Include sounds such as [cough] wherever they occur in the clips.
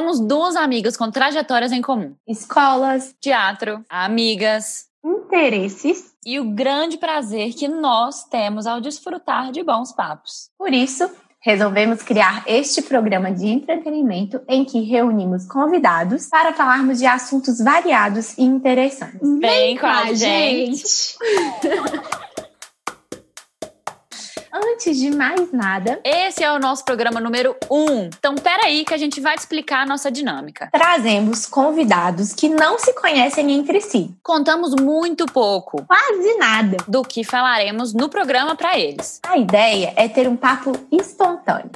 Somos duas amigas com trajetórias em comum: Escolas, teatro, amigas, interesses. e o grande prazer que nós temos ao desfrutar de bons papos. Por isso, resolvemos criar este programa de entretenimento em que reunimos convidados para falarmos de assuntos variados e interessantes. Vem com a gente. [laughs] Antes de mais nada, Esse é o nosso programa número 1. Um. Então, peraí que a gente vai te explicar a nossa dinâmica. trazemos convidados que não se conhecem entre si. Contamos muito pouco Quase nada. do que falaremos no programa para eles. A ideia é ter um papo espontâneo.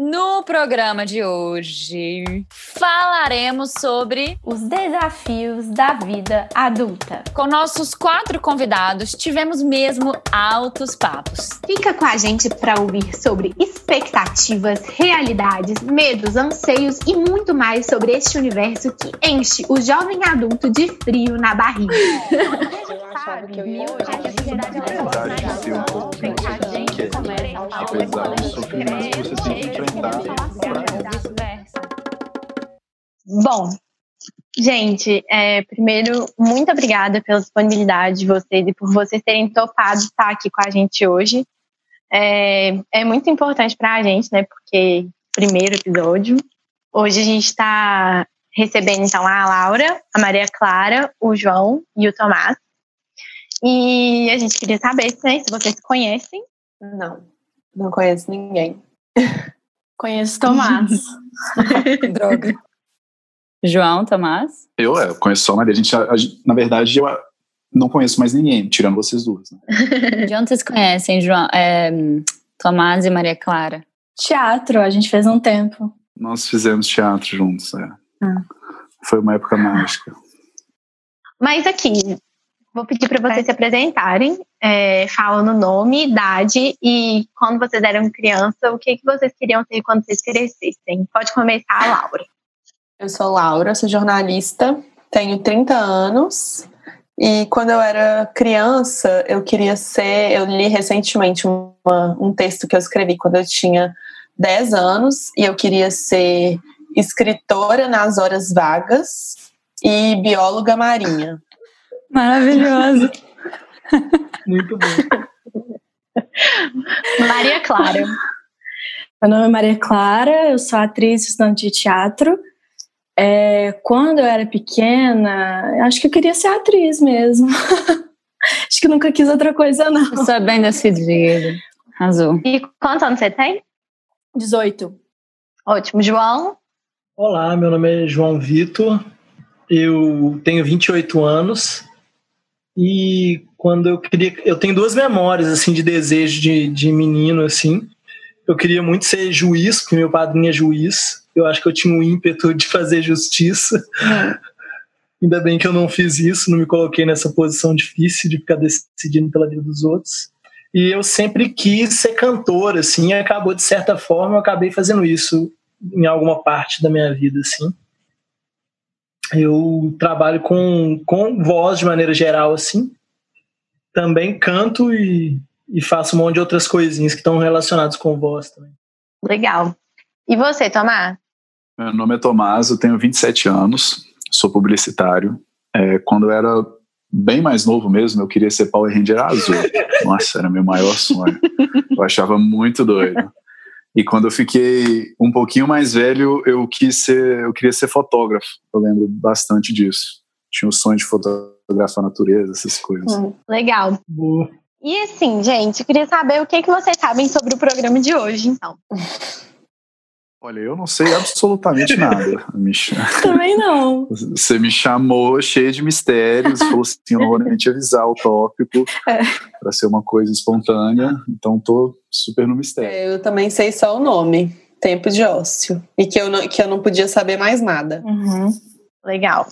No programa de hoje, falaremos sobre. Os desafios da vida adulta. Com nossos quatro convidados, tivemos mesmo altos papos. Fica com a gente para ouvir sobre expectativas, realidades, medos, anseios e muito mais sobre este universo que enche o jovem adulto de frio na barriga. [laughs] achava que eu ia- um pouco que você não quer. Apesar do sofrimento que você tem que enfrentar. Bom, gente, é, primeiro, muito obrigada pela disponibilidade de vocês e por vocês terem topado estar aqui com a gente hoje. É, é muito importante para a gente, né? Porque primeiro episódio. Hoje a gente está recebendo então a Laura, a Maria Clara, o João e o Tomás. E a gente queria saber né, se vocês se conhecem. Não, não conheço ninguém. [laughs] Conheço Tomás. [laughs] Droga. João, Tomás? Eu, é, eu conheço só a Maria. A gente, a- a na verdade, eu ah, não conheço mais ninguém, tirando vocês duas. Né? [laughs] De onde vocês conhecem, João? É, Tomás e Maria Clara? Teatro, a gente fez um tempo. Nós fizemos teatro juntos. é. Ah. Foi uma época mágica. Mas aqui, vou pedir para vocês se apresentarem, é, falando nome, idade e quando vocês eram criança, o que, que vocês queriam ser quando vocês crescessem. Pode começar, Laura. Eu sou Laura, sou jornalista, tenho 30 anos e quando eu era criança eu queria ser. Eu li recentemente uma- um texto que eu escrevi quando eu tinha 10 anos e eu queria ser escritora nas horas vagas e bióloga marinha. Maravilhoso. [laughs] Muito bom. [laughs] Maria Clara. Meu nome é Maria Clara, eu sou atriz estudante de teatro. É, quando eu era pequena, acho que eu queria ser atriz mesmo. [laughs] acho que nunca quis outra coisa, não. Você é bem decidido. Arrasou. E quantos anos você tem? 18. Ótimo. João? Olá, meu nome é João Vitor, eu tenho 28 anos e quando eu queria. Eu tenho duas memórias assim de desejo de, de menino assim. Eu queria muito ser juiz, porque meu padrinho é juiz. Eu acho que eu tinha o ímpeto de fazer justiça. Ainda bem que eu não fiz isso, não me coloquei nessa posição difícil de ficar decidindo pela vida dos outros. E eu sempre quis ser cantor, assim, e acabou de certa forma, eu acabei fazendo isso em alguma parte da minha vida, assim. Eu trabalho com, com voz de maneira geral, assim. Também canto e, e faço um monte de outras coisinhas que estão relacionadas com voz também. Legal. E você, Tomás? Meu nome é Tomás, eu tenho 27 anos, sou publicitário. É, quando eu era bem mais novo mesmo, eu queria ser Power Ranger azul. [laughs] Nossa, era meu maior sonho. Eu achava muito doido. E quando eu fiquei um pouquinho mais velho, eu quis ser, eu queria ser fotógrafo. Eu lembro bastante disso. Tinha o sonho de fotografar a natureza, essas coisas. Hum, legal. Boa. E assim, gente, eu queria saber o que, que vocês sabem sobre o programa de hoje, então. Olha, eu não sei absolutamente nada. [laughs] Me Também não. Você me chamou cheio de mistérios, falou assim, eu não vou nem te avisar o tópico é. para ser uma coisa espontânea, então tô super no mistério. É, eu também sei só o nome, Tempo de Ócio, e que eu não, que eu não podia saber mais nada. Uhum. Legal.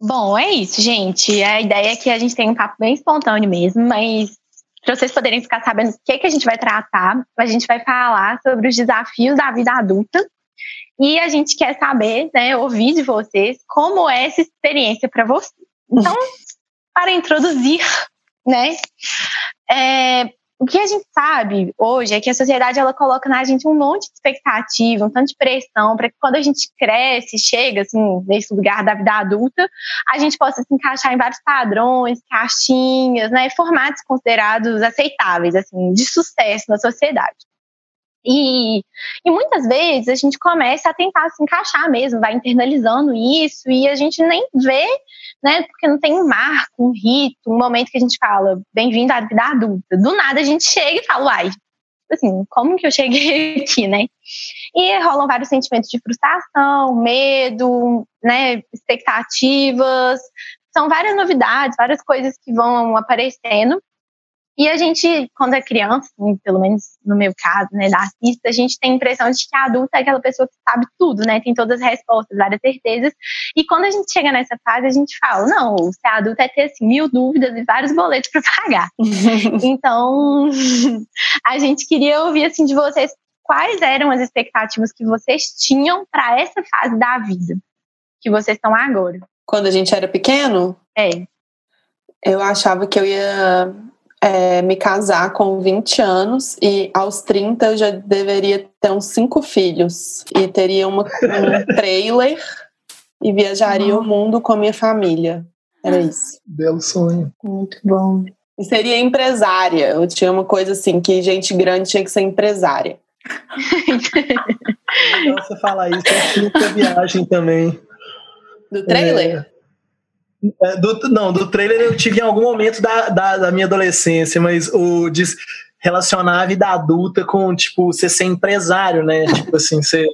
Bom, é isso, gente. A ideia é que a gente tenha um papo bem espontâneo mesmo, mas para vocês poderem ficar sabendo o que, que a gente vai tratar, a gente vai falar sobre os desafios da vida adulta e a gente quer saber, né, ouvir de vocês como é essa experiência para vocês. Então, para introduzir, né, é, o que a gente sabe hoje é que a sociedade ela coloca na gente um monte de expectativa, um tanto de pressão para que quando a gente cresce, chega assim nesse lugar da vida adulta, a gente possa se encaixar em vários padrões, caixinhas, né, formatos considerados aceitáveis assim de sucesso na sociedade. E, e muitas vezes a gente começa a tentar se encaixar mesmo, vai internalizando isso e a gente nem vê, né? Porque não tem um marco, um rito, um momento que a gente fala, bem-vindo à vida adulta. Do nada a gente chega e fala, uai, assim, como que eu cheguei [laughs] aqui, né? E rolam vários sentimentos de frustração, medo, né? Expectativas. São várias novidades, várias coisas que vão aparecendo. E a gente, quando é criança, assim, pelo menos no meu caso, né, da artista, a gente tem a impressão de que a adulta é aquela pessoa que sabe tudo, né, tem todas as respostas, várias certezas. E quando a gente chega nessa fase, a gente fala, não, ser adulto é ter assim, mil dúvidas e vários boletos para pagar. [laughs] então, [laughs] a gente queria ouvir assim de vocês quais eram as expectativas que vocês tinham para essa fase da vida que vocês estão agora. Quando a gente era pequeno? É. Eu achava que eu ia é, me casar com 20 anos e aos 30 eu já deveria ter uns cinco filhos e teria uma, um [laughs] trailer e viajaria uhum. o mundo com a minha família. Era isso. Belo sonho. Muito bom. E seria empresária. Eu tinha uma coisa assim, que gente grande tinha que ser empresária. Você falar isso. Tinha viagem também. Do trailer? É, é, do, não, do trailer eu tive em algum momento da, da, da, minha adolescência, mas o de relacionar a vida adulta com, tipo, você ser empresário, né? [laughs] tipo assim, você.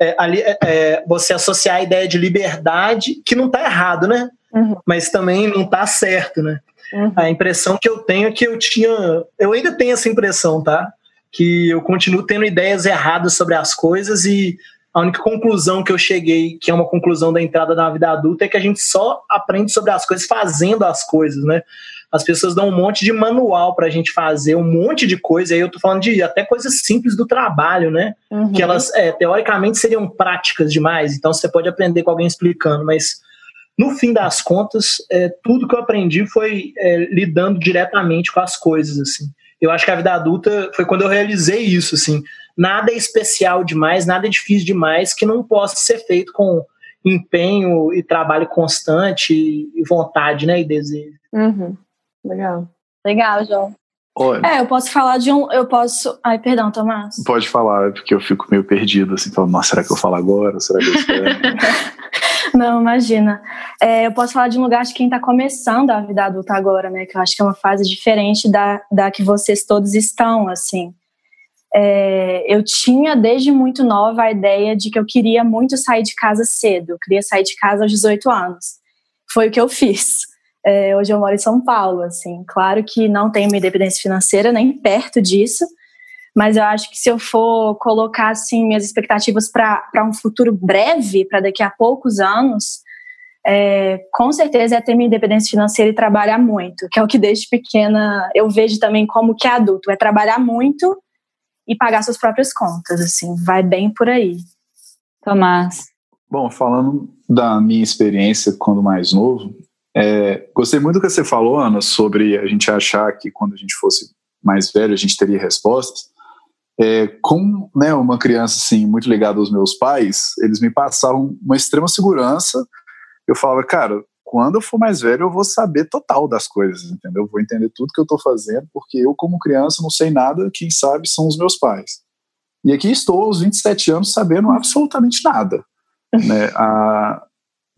É, ali, é, é, você associar a ideia de liberdade, que não tá errado, né? Uhum. Mas também não tá certo, né? Uhum. A impressão que eu tenho é que eu tinha. Eu ainda tenho essa impressão, tá? Que eu continuo tendo ideias erradas sobre as coisas e a única conclusão que eu cheguei, que é uma conclusão da entrada na vida adulta, é que a gente só aprende sobre as coisas fazendo as coisas, né? As pessoas dão um monte de manual para a gente fazer, um monte de coisa. Aí eu tô falando de até coisas simples do trabalho, né? Uhum. Que elas, é, teoricamente, seriam práticas demais. Então você pode aprender com alguém explicando, mas no fim das contas, é, tudo que eu aprendi foi é, lidando diretamente com as coisas, assim. Eu acho que a vida adulta foi quando eu realizei isso, assim nada é especial demais, nada é difícil demais que não possa ser feito com empenho e trabalho constante e vontade, né, e desejo. Uhum. Legal. Legal, João. Olha, é, eu posso falar de um. Eu posso. Ai, perdão, Tomás. Pode falar, porque eu fico meio perdido, assim, falando, nossa, será que eu falo agora? Será que eu espero? [laughs] Não, imagina. É, eu posso falar de um lugar de quem está começando a vida adulta agora, né? Que eu acho que é uma fase diferente da, da que vocês todos estão, assim é, eu tinha desde muito nova a ideia de que eu queria muito sair de casa cedo, eu queria sair de casa aos 18 anos. Foi o que eu fiz. É, hoje eu moro em São Paulo, assim, claro que não tenho minha independência financeira nem perto disso, mas eu acho que se eu for colocar assim minhas expectativas para um futuro breve, para daqui a poucos anos, é, com certeza é ter minha independência financeira e trabalhar muito, que é o que desde pequena eu vejo também como que é adulto, é trabalhar muito e pagar suas próprias contas, assim, vai bem por aí. Tomás. Bom, falando da minha experiência quando mais novo, é, gostei muito do que você falou, Ana, sobre a gente achar que quando a gente fosse mais velho a gente teria respostas. É, como né, uma criança assim muito ligada aos meus pais, eles me passavam uma extrema segurança. Eu falava, cara, quando eu for mais velho, eu vou saber total das coisas, entendeu? vou entender tudo que eu estou fazendo, porque eu, como criança, não sei nada, quem sabe são os meus pais. E aqui estou, aos 27 anos, sabendo absolutamente nada. [laughs] né? a,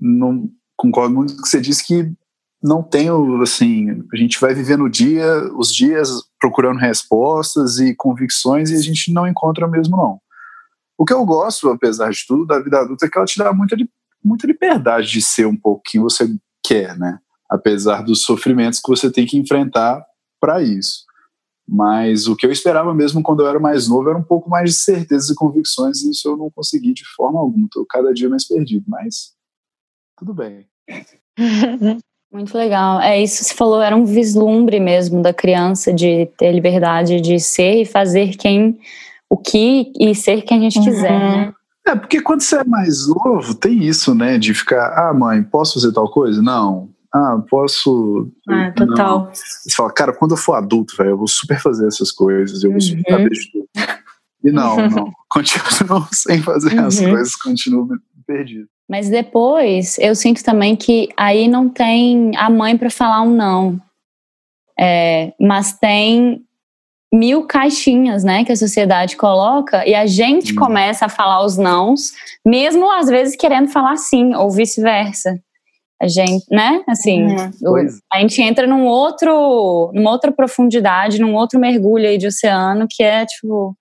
não, concordo muito com o que você disse que não tenho, assim, a gente vai viver no dia, os dias procurando respostas e convicções e a gente não encontra mesmo, não. O que eu gosto, apesar de tudo, da vida adulta é que ela te dá muita, muita liberdade de ser um pouco quem você quer, né? Apesar dos sofrimentos que você tem que enfrentar para isso. Mas o que eu esperava mesmo quando eu era mais novo era um pouco mais de certezas e convicções, e isso eu não consegui de forma alguma. Estou cada dia mais perdido, mas tudo bem. [laughs] Muito legal. É isso que você falou, era um vislumbre mesmo da criança de ter liberdade de ser e fazer quem o que e ser quem a gente quiser, uhum. né? É, porque quando você é mais novo, tem isso, né? De ficar, ah, mãe, posso fazer tal coisa? Não. Ah, posso. Ah, total. Não. Você fala, cara, quando eu for adulto, velho, eu vou super fazer essas coisas, eu vou super uhum. saber de tudo. E não, [laughs] não. Continuo [laughs] sem fazer uhum. as coisas, continuo perdido. Mas depois eu sinto também que aí não tem a mãe para falar um não. É, mas tem mil caixinhas, né, que a sociedade coloca e a gente hum. começa a falar os nãos, mesmo às vezes querendo falar sim ou vice-versa. A gente, né, assim, uhum. o, a gente entra num outro, numa outra profundidade, num outro mergulho aí de oceano que é tipo,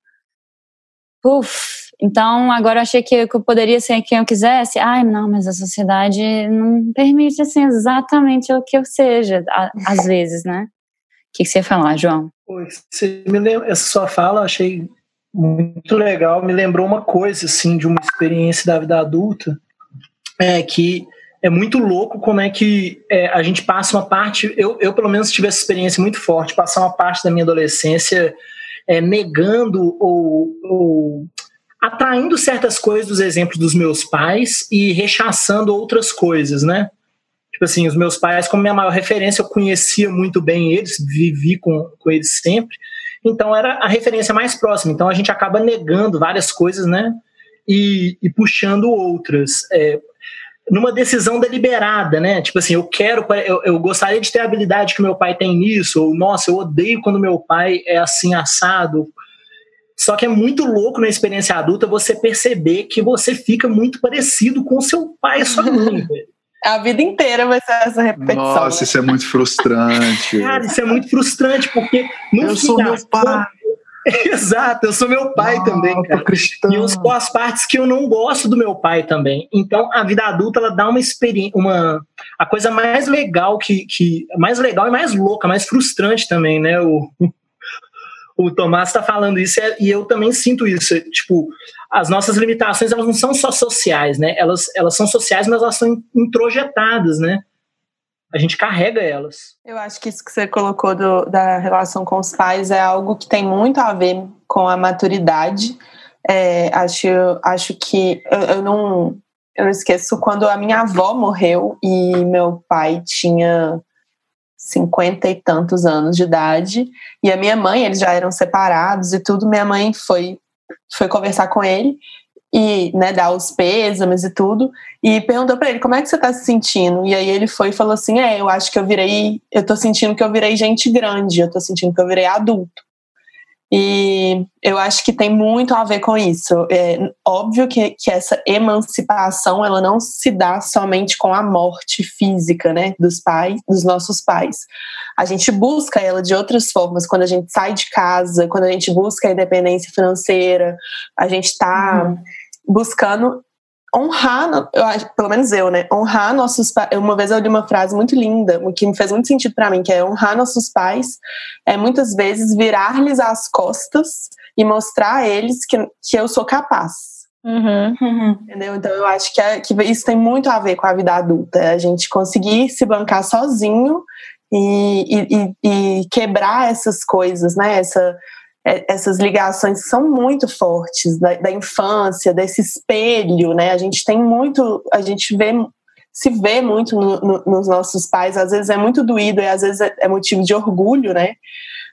uff, então, agora eu achei que eu poderia ser quem eu quisesse. Ai, não, mas a sociedade não permite, assim, exatamente o que eu seja, às vezes, né? O que, você ia falar, João? Você me lembra, essa sua fala achei muito legal. Me lembrou uma coisa, assim, de uma experiência da vida adulta, é que é muito louco como é que é, a gente passa uma parte. Eu, eu, pelo menos, tive essa experiência muito forte, passar uma parte da minha adolescência é, negando ou, ou atraindo certas coisas dos exemplos dos meus pais e rechaçando outras coisas, né? Tipo assim, os meus pais, como minha maior referência, eu conhecia muito bem eles, vivi com, com eles sempre, então era a referência mais próxima. Então a gente acaba negando várias coisas, né? E, e puxando outras. É, numa decisão deliberada, né? Tipo assim, eu quero, eu, eu, gostaria de ter a habilidade que meu pai tem nisso, ou nossa, eu odeio quando meu pai é assim assado. Só que é muito louco na experiência adulta você perceber que você fica muito parecido com seu pai e sua mãe. [laughs] A vida inteira vai ser essa repetição. Nossa, isso é muito frustrante. [laughs] Cara, isso é muito frustrante, porque no Eu sou meu pai. [laughs] Exato, eu sou meu pai também, cara. Cristão. E eu sou as partes que eu não gosto do meu pai também. Então, a vida adulta ela dá uma experiência, uma a coisa mais legal que, que mais legal e mais louca, mais frustrante também, né? O, [laughs] o Tomás está falando isso é, e eu também sinto isso. Tipo, as nossas limitações elas não são só sociais, né? Elas, elas são sociais, mas elas são introjetadas, né? A gente carrega elas. Eu acho que isso que você colocou do, da relação com os pais é algo que tem muito a ver com a maturidade. É, acho, acho que eu, eu não eu esqueço quando a minha avó morreu e meu pai tinha cinquenta e tantos anos de idade. E a minha mãe, eles já eram separados e tudo. Minha mãe foi, foi conversar com ele e né, dar os pêsames e tudo. E perguntou para ele como é que você está se sentindo. E aí ele foi e falou assim: É, eu acho que eu virei, eu tô sentindo que eu virei gente grande, eu tô sentindo que eu virei adulto. E eu acho que tem muito a ver com isso. É óbvio que, que essa emancipação ela não se dá somente com a morte física, né, dos pais, dos nossos pais. A gente busca ela de outras formas quando a gente sai de casa, quando a gente busca a independência financeira, a gente está uhum. buscando honrar, pelo menos eu, né? Honrar nossos pais. Uma vez eu li uma frase muito linda, que me fez muito sentido para mim, que é honrar nossos pais é muitas vezes virar-lhes as costas e mostrar a eles que, que eu sou capaz. Uhum, uhum. Entendeu? Então eu acho que, é, que isso tem muito a ver com a vida adulta. É a gente conseguir se bancar sozinho e, e, e quebrar essas coisas, né? Essa, essas ligações são muito fortes da, da, infância, desse espelho, né? A gente tem muito, a gente vê, se vê muito no, no, nos nossos pais, às vezes é muito doído e às vezes é, é motivo de orgulho, né?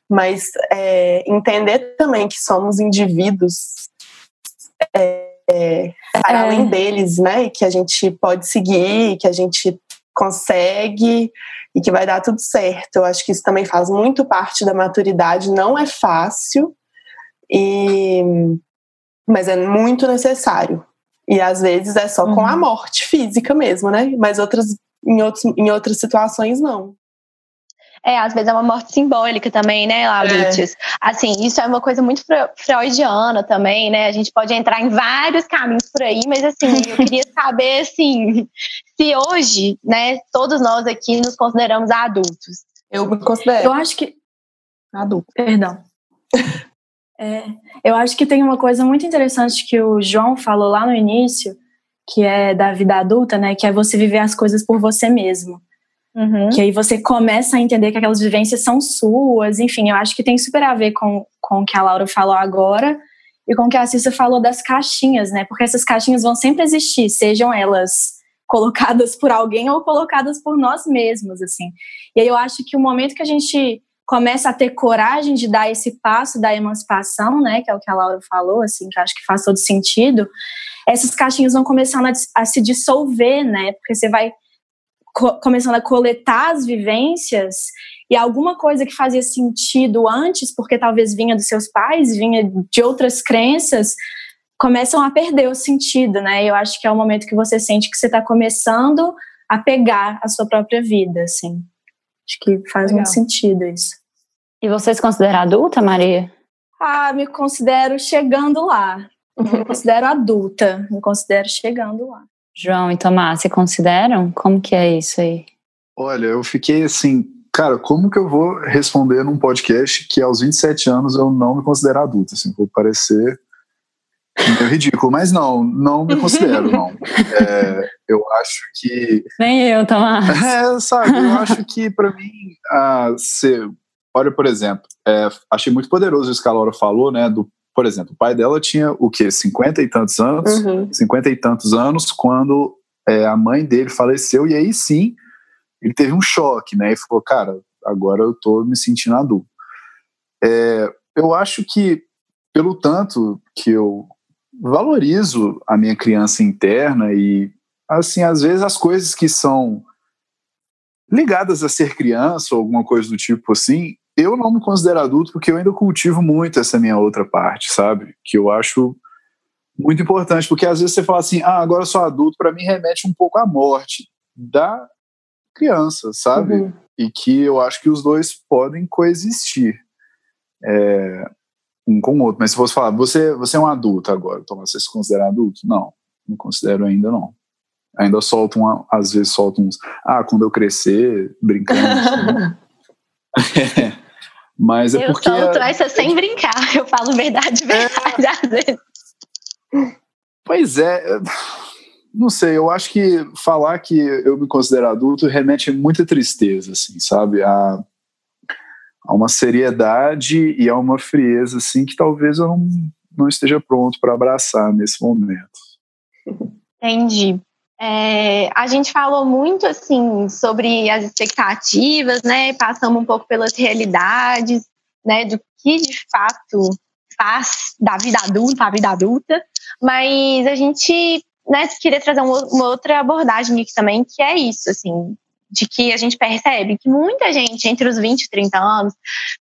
Mas é, entender também que somos indivíduos é, é para é. além deles, né? E que a gente pode seguir, que a gente consegue e que vai dar tudo certo. Eu acho que isso também faz muito parte da maturidade, não é fácil, e mas é muito necessário. E às vezes é só uhum. com a uhum. morte física mesmo, né? Mas outras em, outros, em outras situações não. É, às vezes é uma morte simbólica também, né, Lauritius? É. Assim, isso é uma coisa muito freudiana também, né? A gente pode entrar em vários caminhos por aí, mas assim, eu [laughs] queria saber, assim, se hoje, né, todos nós aqui nos consideramos adultos. Eu me considero. Eu acho que... Adulto. Perdão. é, eu acho que tem uma coisa muito interessante que o João falou lá no início, que é da vida adulta, né? Que é você viver as coisas por você mesmo. Uhum. Que aí você começa a entender que aquelas vivências são suas, enfim, eu acho que tem super a ver com, com o que a Laura falou agora e com o que a Cissa falou das caixinhas, né? Porque essas caixinhas vão sempre existir, sejam elas colocadas por alguém ou colocadas por nós mesmos, assim. E aí eu acho que o momento que a gente começa a ter coragem de dar esse passo da emancipação, né, que é o que a Laura falou, assim, que eu acho que faz todo sentido, essas caixinhas vão começando a, a se dissolver, né, porque você vai co começando a coletar as vivências e alguma coisa que fazia sentido antes, porque talvez vinha dos seus pais, vinha de outras crenças, começam a perder o sentido, né? Eu acho que é o momento que você sente que você está começando a pegar a sua própria vida, assim. Acho que faz Legal. muito sentido isso. E você se considera adulta, Maria? Ah, me considero chegando lá. me considero adulta, me considero chegando lá. João e Tomás, se consideram? Como que é isso aí? Olha, eu fiquei assim, cara, como que eu vou responder num podcast que aos 27 anos eu não me considero adulto? Assim, vou parecer meio ridículo, mas não, não me considero, não. [laughs] É, eu acho que. Nem eu, Tomás. [laughs] É, sabe, eu acho que para mim, ah, ser, olha, por exemplo, é, achei muito poderoso isso que a Laura falou, né, do por exemplo, o pai dela tinha o quê? 50 e tantos anos? Uhum. 50 e tantos anos quando é, a mãe dele faleceu, e aí sim ele teve um choque, né? E falou, cara, agora eu tô me sentindo adulto. É, eu acho que, pelo tanto que eu valorizo a minha criança interna e, assim, às vezes as coisas que são ligadas a ser criança ou alguma coisa do tipo assim, eu não me considero adulto porque eu ainda cultivo muito essa minha outra parte, sabe? Que eu acho muito importante, porque às vezes você fala assim, ah, agora eu sou adulto, para mim remete um pouco à morte da criança, sabe? Uhum. E que eu acho que os dois podem coexistir é, um com o outro. Mas se fosse falar, você, você é um adulto agora, então você se considera adulto? Não, não considero ainda não. Ainda solto, um, às vezes solto uns, ah, quando eu crescer, brincando. Assim. [laughs] [laughs] Mas é eu porque. Eu solto essa sem brincar, [laughs] eu falo verdade, verdade, é... às vezes. Pois é, não sei, eu acho que falar que eu me considero adulto remete a muita tristeza, assim, sabe? A, a uma seriedade e a uma frieza, assim, que talvez eu não, não esteja pronto para abraçar nesse momento. Entendi. É, a gente falou muito assim sobre as expectativas, né? Passamos um pouco pelas realidades, né? Do que de fato faz da vida adulta a vida adulta, mas a gente né, queria trazer uma outra abordagem aqui também, que é isso, assim, de que a gente percebe que muita gente entre os 20 e 30 anos,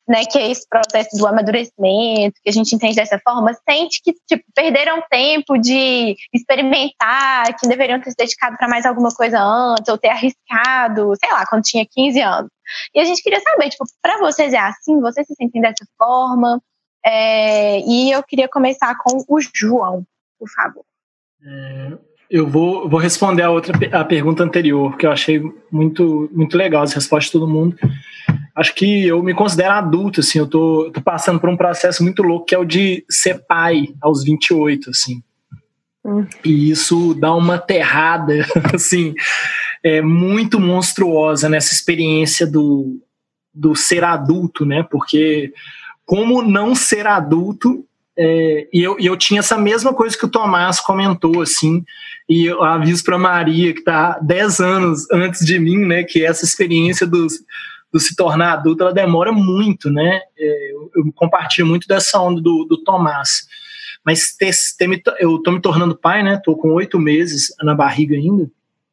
né, que é esse processo do amadurecimento, que a gente entende dessa forma, sente que tipo, perderam tempo de experimentar, que deveriam ter se dedicado para mais alguma coisa antes, ou ter arriscado, sei lá, quando tinha 15 anos. E a gente queria saber, tipo, para vocês é assim? Vocês se sentem dessa forma? É, e eu queria começar com o João, por favor. É, eu vou, vou responder a outra a pergunta anterior, que eu achei muito, muito legal essa resposta de todo mundo. Acho que eu me considero adulto, assim, eu tô, tô passando por um processo muito louco que é o de ser pai aos 28, assim. Hum. E isso dá uma aterrada, [laughs] assim, é muito monstruosa nessa experiência do, do ser adulto, né? Porque como não ser adulto é, e, eu, e eu tinha essa mesma coisa que o Tomás comentou, assim, e eu aviso para Maria, que está 10 anos antes de mim, né, que essa experiência dos, do se tornar adulto, ela demora muito, né, é, eu, eu, compartilho muito dessa onda do, do Tomás. Mas ter, ter, eu tô me tornando pai, né, tô com oito meses na barriga ainda.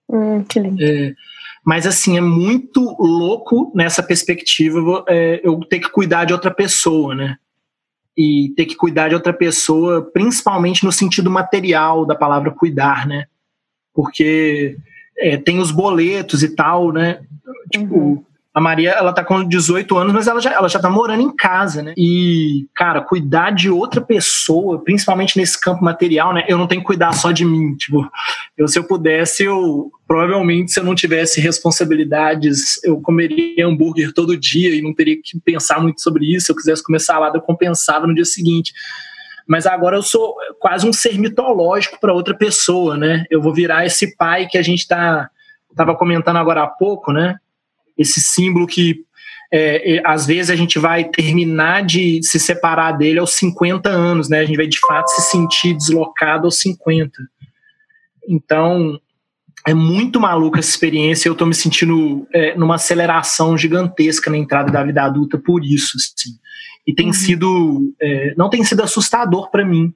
Hum, que lindo. É, mas assim, é muito louco nessa perspectiva é, eu ter que cuidar de outra pessoa, né? E ter que cuidar de outra pessoa, principalmente no sentido material da palavra cuidar, né? Porque é, tem os boletos e tal, né? Tipo, uhum. A Maria, ela tá com 18 anos, mas ela já, ela já tá morando em casa, né? E, cara, cuidar de outra pessoa, principalmente nesse campo material, né? Eu não tenho que cuidar só de mim. Tipo, eu, se eu pudesse, eu provavelmente, se eu não tivesse responsabilidades, eu comeria hambúrguer todo dia e não teria que pensar muito sobre isso. Se eu quisesse comer salada, eu compensava no dia seguinte. Mas agora eu sou quase um ser mitológico para outra pessoa, né? Eu vou virar esse pai que a gente tá, tava comentando agora há pouco, né? Esse símbolo que é, é, às vezes a gente vai terminar de se separar dele aos 50 anos, né? A gente vai de fato se sentir deslocado aos 50. Então, é muito maluca essa experiência. Eu estou me sentindo é, numa aceleração gigantesca na entrada da vida adulta por isso. Assim. E tem uhum. sido. É, não tem sido assustador para mim.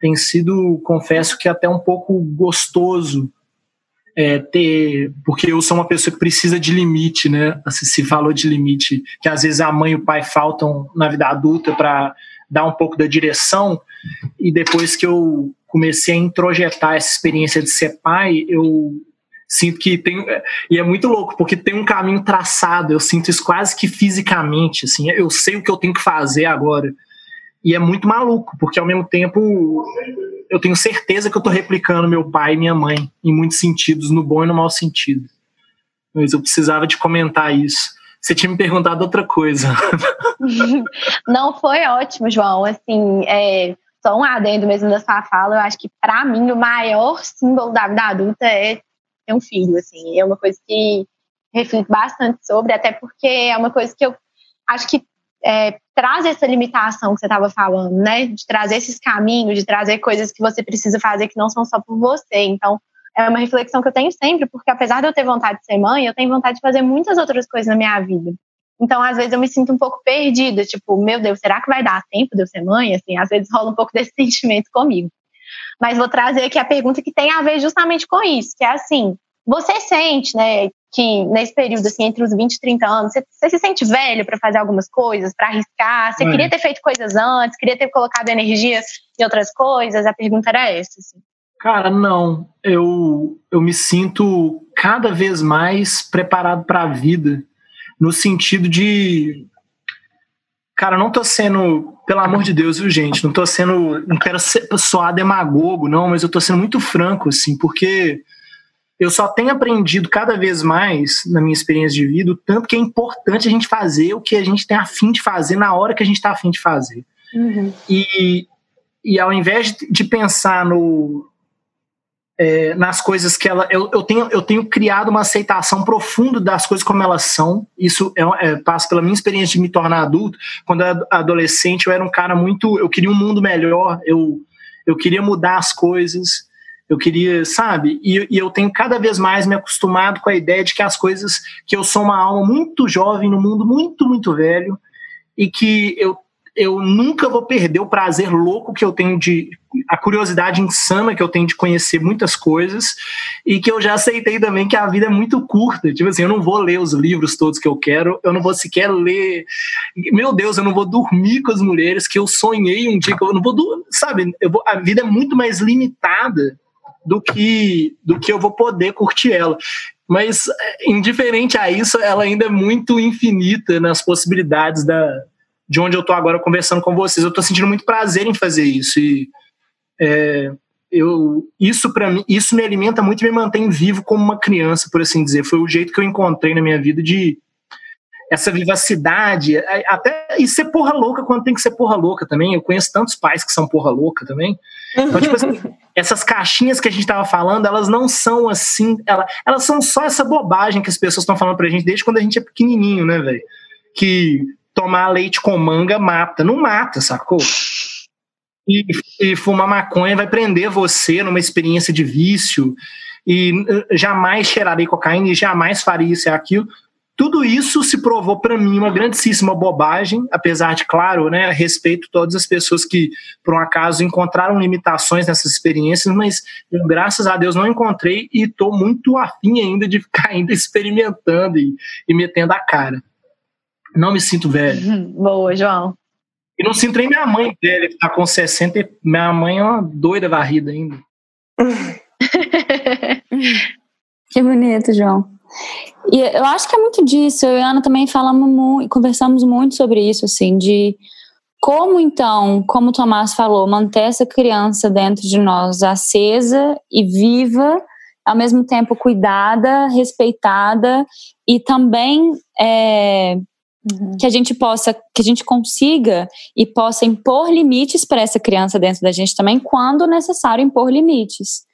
Tem sido, confesso que até um pouco gostoso é, ter. Porque eu sou uma pessoa que precisa de limite, né? Assim, se falou de limite, que às vezes a mãe e o pai faltam na vida adulta para dar um pouco da direção. E depois que eu comecei a introjetar essa experiência de ser pai, eu sinto que tem e é muito louco porque tem um caminho traçado eu sinto isso quase que fisicamente assim eu sei o que eu tenho que fazer agora e é muito maluco porque ao mesmo tempo eu tenho certeza que eu estou replicando meu pai e minha mãe, em muitos sentidos, no bom e no mau sentido. Mas eu precisava de comentar isso. Você tinha me perguntado outra coisa. [laughs] Não, foi ótimo, João. Assim, é, só um adendo mesmo da sua fala, eu acho que para mim o maior símbolo da vida adulta é ter um filho, assim. É uma coisa que reflito bastante sobre, até porque é uma coisa que eu acho que é, traz essa limitação que você estava falando, né? De trazer esses caminhos, de trazer coisas que você precisa fazer que não são só por você. Então, é uma reflexão que eu tenho sempre, porque apesar de eu ter vontade de ser mãe, eu tenho vontade de fazer muitas outras coisas na minha vida. Então, às vezes eu me sinto um pouco perdida, tipo, meu Deus, será que vai dar tempo de eu ser mãe? Assim, às vezes [laughs] rola um pouco desse sentimento comigo. Mas vou trazer aqui a pergunta que tem a ver justamente com isso, que é assim, você sente, né, que nesse período, assim, entre os 20 e 30 anos, você, você se sente velho para fazer algumas coisas, para arriscar? Você é. queria ter feito coisas antes, queria ter colocado energia em outras coisas? A pergunta era essa. Assim. Cara, não. Eu, eu me sinto cada vez mais preparado para a vida, no sentido de. Cara, não tô sendo, pelo amor de Deus, viu, gente? Não tô sendo. Não quero ser, soar demagogo, não, mas eu tô sendo muito franco, assim, porque eu só tenho aprendido cada vez mais na minha experiência de vida o tanto que é importante a gente fazer o que a gente tem a fim de fazer na hora que a gente está a fim de fazer. Uhum. E, e ao invés de pensar no, é, nas coisas que ela. Eu, eu, tenho, eu tenho criado uma aceitação profunda das coisas como elas são. Isso é, é, passa pela minha experiência de me tornar adulto. Quando eu era adolescente, eu era um cara muito. Eu queria um mundo melhor, eu, eu queria mudar as coisas. Eu queria, sabe? E, e, eu tenho cada vez mais me acostumado com a ideia de que as coisas, que eu sou uma alma muito jovem no mundo muito, muito velho e que eu, eu nunca vou perder o prazer louco que eu tenho de. a curiosidade insana que eu tenho de conhecer muitas coisas e que eu já aceitei também que a vida é muito curta. Tipo assim, eu não vou ler os livros todos que eu quero, eu não vou sequer ler. Meu Deus, eu não vou dormir com as mulheres que eu sonhei um dia que eu não vou. Sabe? Eu vou, a vida é muito mais limitada do que, do que eu vou poder curtir ela. Mas, é, indiferente a isso, ela ainda é muito infinita nas possibilidades da, de onde eu estou agora conversando com vocês. Eu estou sentindo muito prazer em fazer isso. E é, eu, isso para mim, isso me alimenta muito e me mantém vivo como uma criança, por assim dizer. Foi o jeito que eu encontrei na minha vida de essa vivacidade, é, até e ser porra louca quando tem que ser porra louca também. Eu conheço tantos pais que são porra louca também. Então, tipo assim, essas caixinhas que a gente estava falando, elas não são assim, ela, elas são só essa bobagem que as pessoas estão falando pra gente desde quando a gente é pequenininho, né, velho? Que tomar leite com manga mata. Não mata, sacou? E, e fumar maconha vai prender você numa experiência de vício e eh, jamais cheirarei cocaína e jamais faria isso e aquilo. Tudo isso se provou para mim uma grandíssima bobagem, apesar de, claro, né, respeito todas as pessoas que, por um acaso, encontraram limitações nessas experiências, mas eu, graças a Deus não encontrei e estou muito afim ainda de ficar ainda experimentando e, e metendo a cara. Não me sinto velho. [laughs] Boa, João. E não sinto nem minha mãe velha, que está com 60, e minha mãe é uma doida varrida ainda. [laughs] que bonito, João. E eu acho que é muito disso. Eu e a Ana também falamos muito, conversamos muito sobre isso, assim, de como então, como o Tomás falou, manter essa criança dentro de nós acesa e viva, ao mesmo tempo cuidada, respeitada e também é, uhum. que a gente possa, que a gente consiga e possa impor limites para essa criança dentro da gente também, quando necessário impor limites.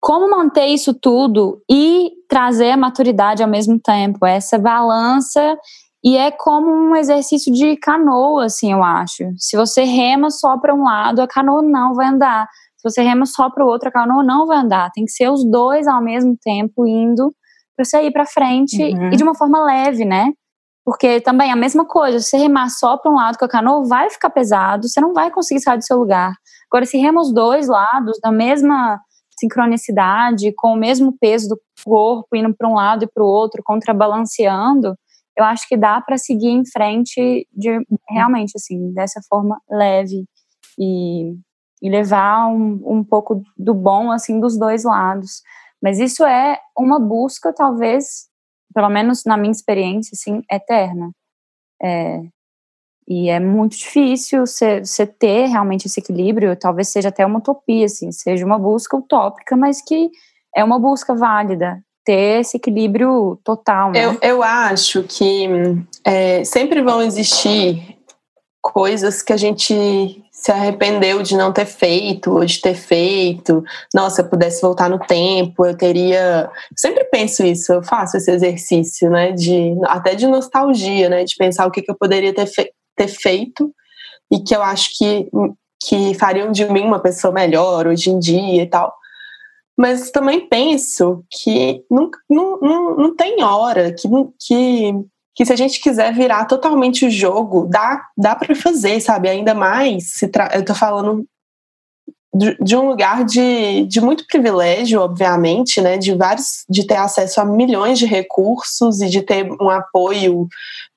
Como manter isso tudo e trazer a maturidade ao mesmo tempo, essa balança e é como um exercício de canoa, assim, eu acho. Se você rema só para um lado, a canoa não vai andar. Se você rema só para o outro, a canoa não vai andar. Tem que ser os dois ao mesmo tempo indo para você ir para frente uhum. e de uma forma leve, né? Porque também a mesma coisa, se você remar só para um lado com a canoa, vai ficar pesado, você não vai conseguir sair do seu lugar. Agora, se rema os dois lados da mesma sincronicidade, com o mesmo peso do corpo, indo para um lado e para o outro, contrabalanceando, eu acho que dá para seguir em frente de realmente assim dessa forma leve e, e levar um, um pouco do bom assim dos dois lados. Mas isso é uma busca talvez pelo menos na minha experiência assim eterna. É, e é muito difícil você ter realmente esse equilíbrio talvez seja até uma utopia assim seja uma busca utópica mas que é uma busca válida ter esse equilíbrio total. Né? Eu, eu acho que é, sempre vão existir coisas que a gente se arrependeu de não ter feito ou de ter feito. Nossa, eu pudesse voltar no tempo, eu teria. sempre penso isso, eu faço esse exercício, né? De, até de nostalgia, né? De pensar o que, que eu poderia ter, fe ter feito e que eu acho que, que fariam de mim uma pessoa melhor hoje em dia e tal. Mas também penso que não, não, não, não tem hora, que, que, que se a gente quiser virar totalmente o jogo, dá, dá para fazer, sabe? Ainda mais, se eu tô falando de, um lugar de, de muito privilégio, obviamente, né? De vários, de ter acesso a milhões de recursos e de ter um apoio,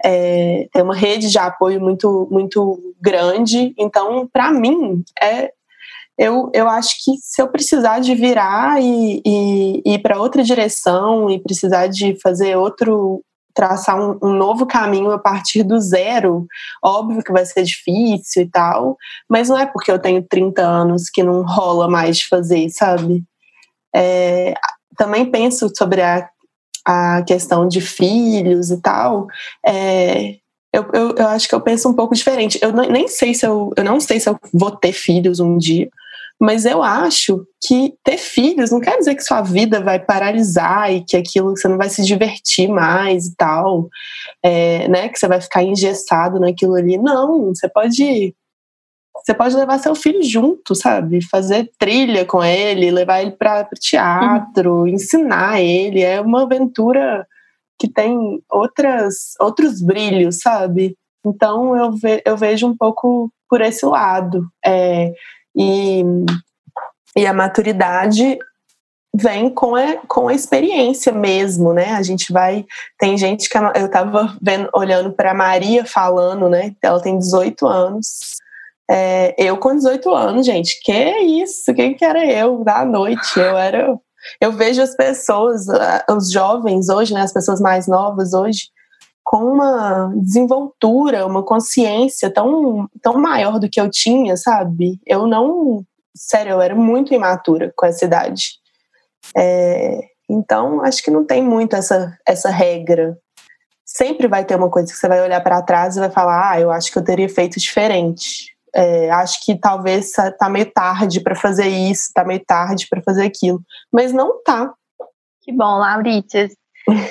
é, ter uma rede de apoio muito, muito grande. Então, para mim, é, eu, eu acho que se eu precisar de virar e, e, e ir para outra direção e precisar de fazer outro, traçar um, um, novo caminho a partir do zero, óbvio que vai ser difícil e tal, mas não é porque eu tenho 30 anos que não rola mais de fazer, sabe? É, também penso sobre a, a questão de filhos e tal. É, eu, eu, eu, acho que eu penso um pouco diferente. Eu nem sei se eu, eu não sei se eu vou ter filhos um dia, mas eu acho que ter filhos não quer dizer que sua vida vai paralisar e que aquilo você não vai se divertir mais e tal, é, né? Que você vai ficar engessado naquilo ali. Não, você pode você pode levar seu filho junto, sabe? Fazer trilha com ele, levar ele para teatro, uhum. ensinar ele. É uma aventura que tem outras, outros brilhos, sabe? Então eu, ve, eu vejo um pouco por esse lado. É, e, e a maturidade vem com a, com a experiência mesmo, né? A gente vai. Tem gente que. Eu estava olhando para Maria falando, né? Ela tem 18 anos. É, eu com 18 anos, gente, que isso? Quem que era eu da noite? Eu era. Eu vejo as pessoas, os jovens hoje, né? As pessoas mais novas hoje, com uma desenvoltura, uma consciência tão, tão maior do que eu tinha, sabe? Eu não. Sério, eu era muito imatura com essa idade. É, então, acho que não tem muito essa, essa regra. Sempre vai ter uma coisa que você vai olhar para trás e vai falar: ah, eu acho que eu teria feito diferente. É, acho que talvez tá meio tarde para fazer isso, tá meio tarde para fazer aquilo. Mas não tá. Que bom, Lauritas.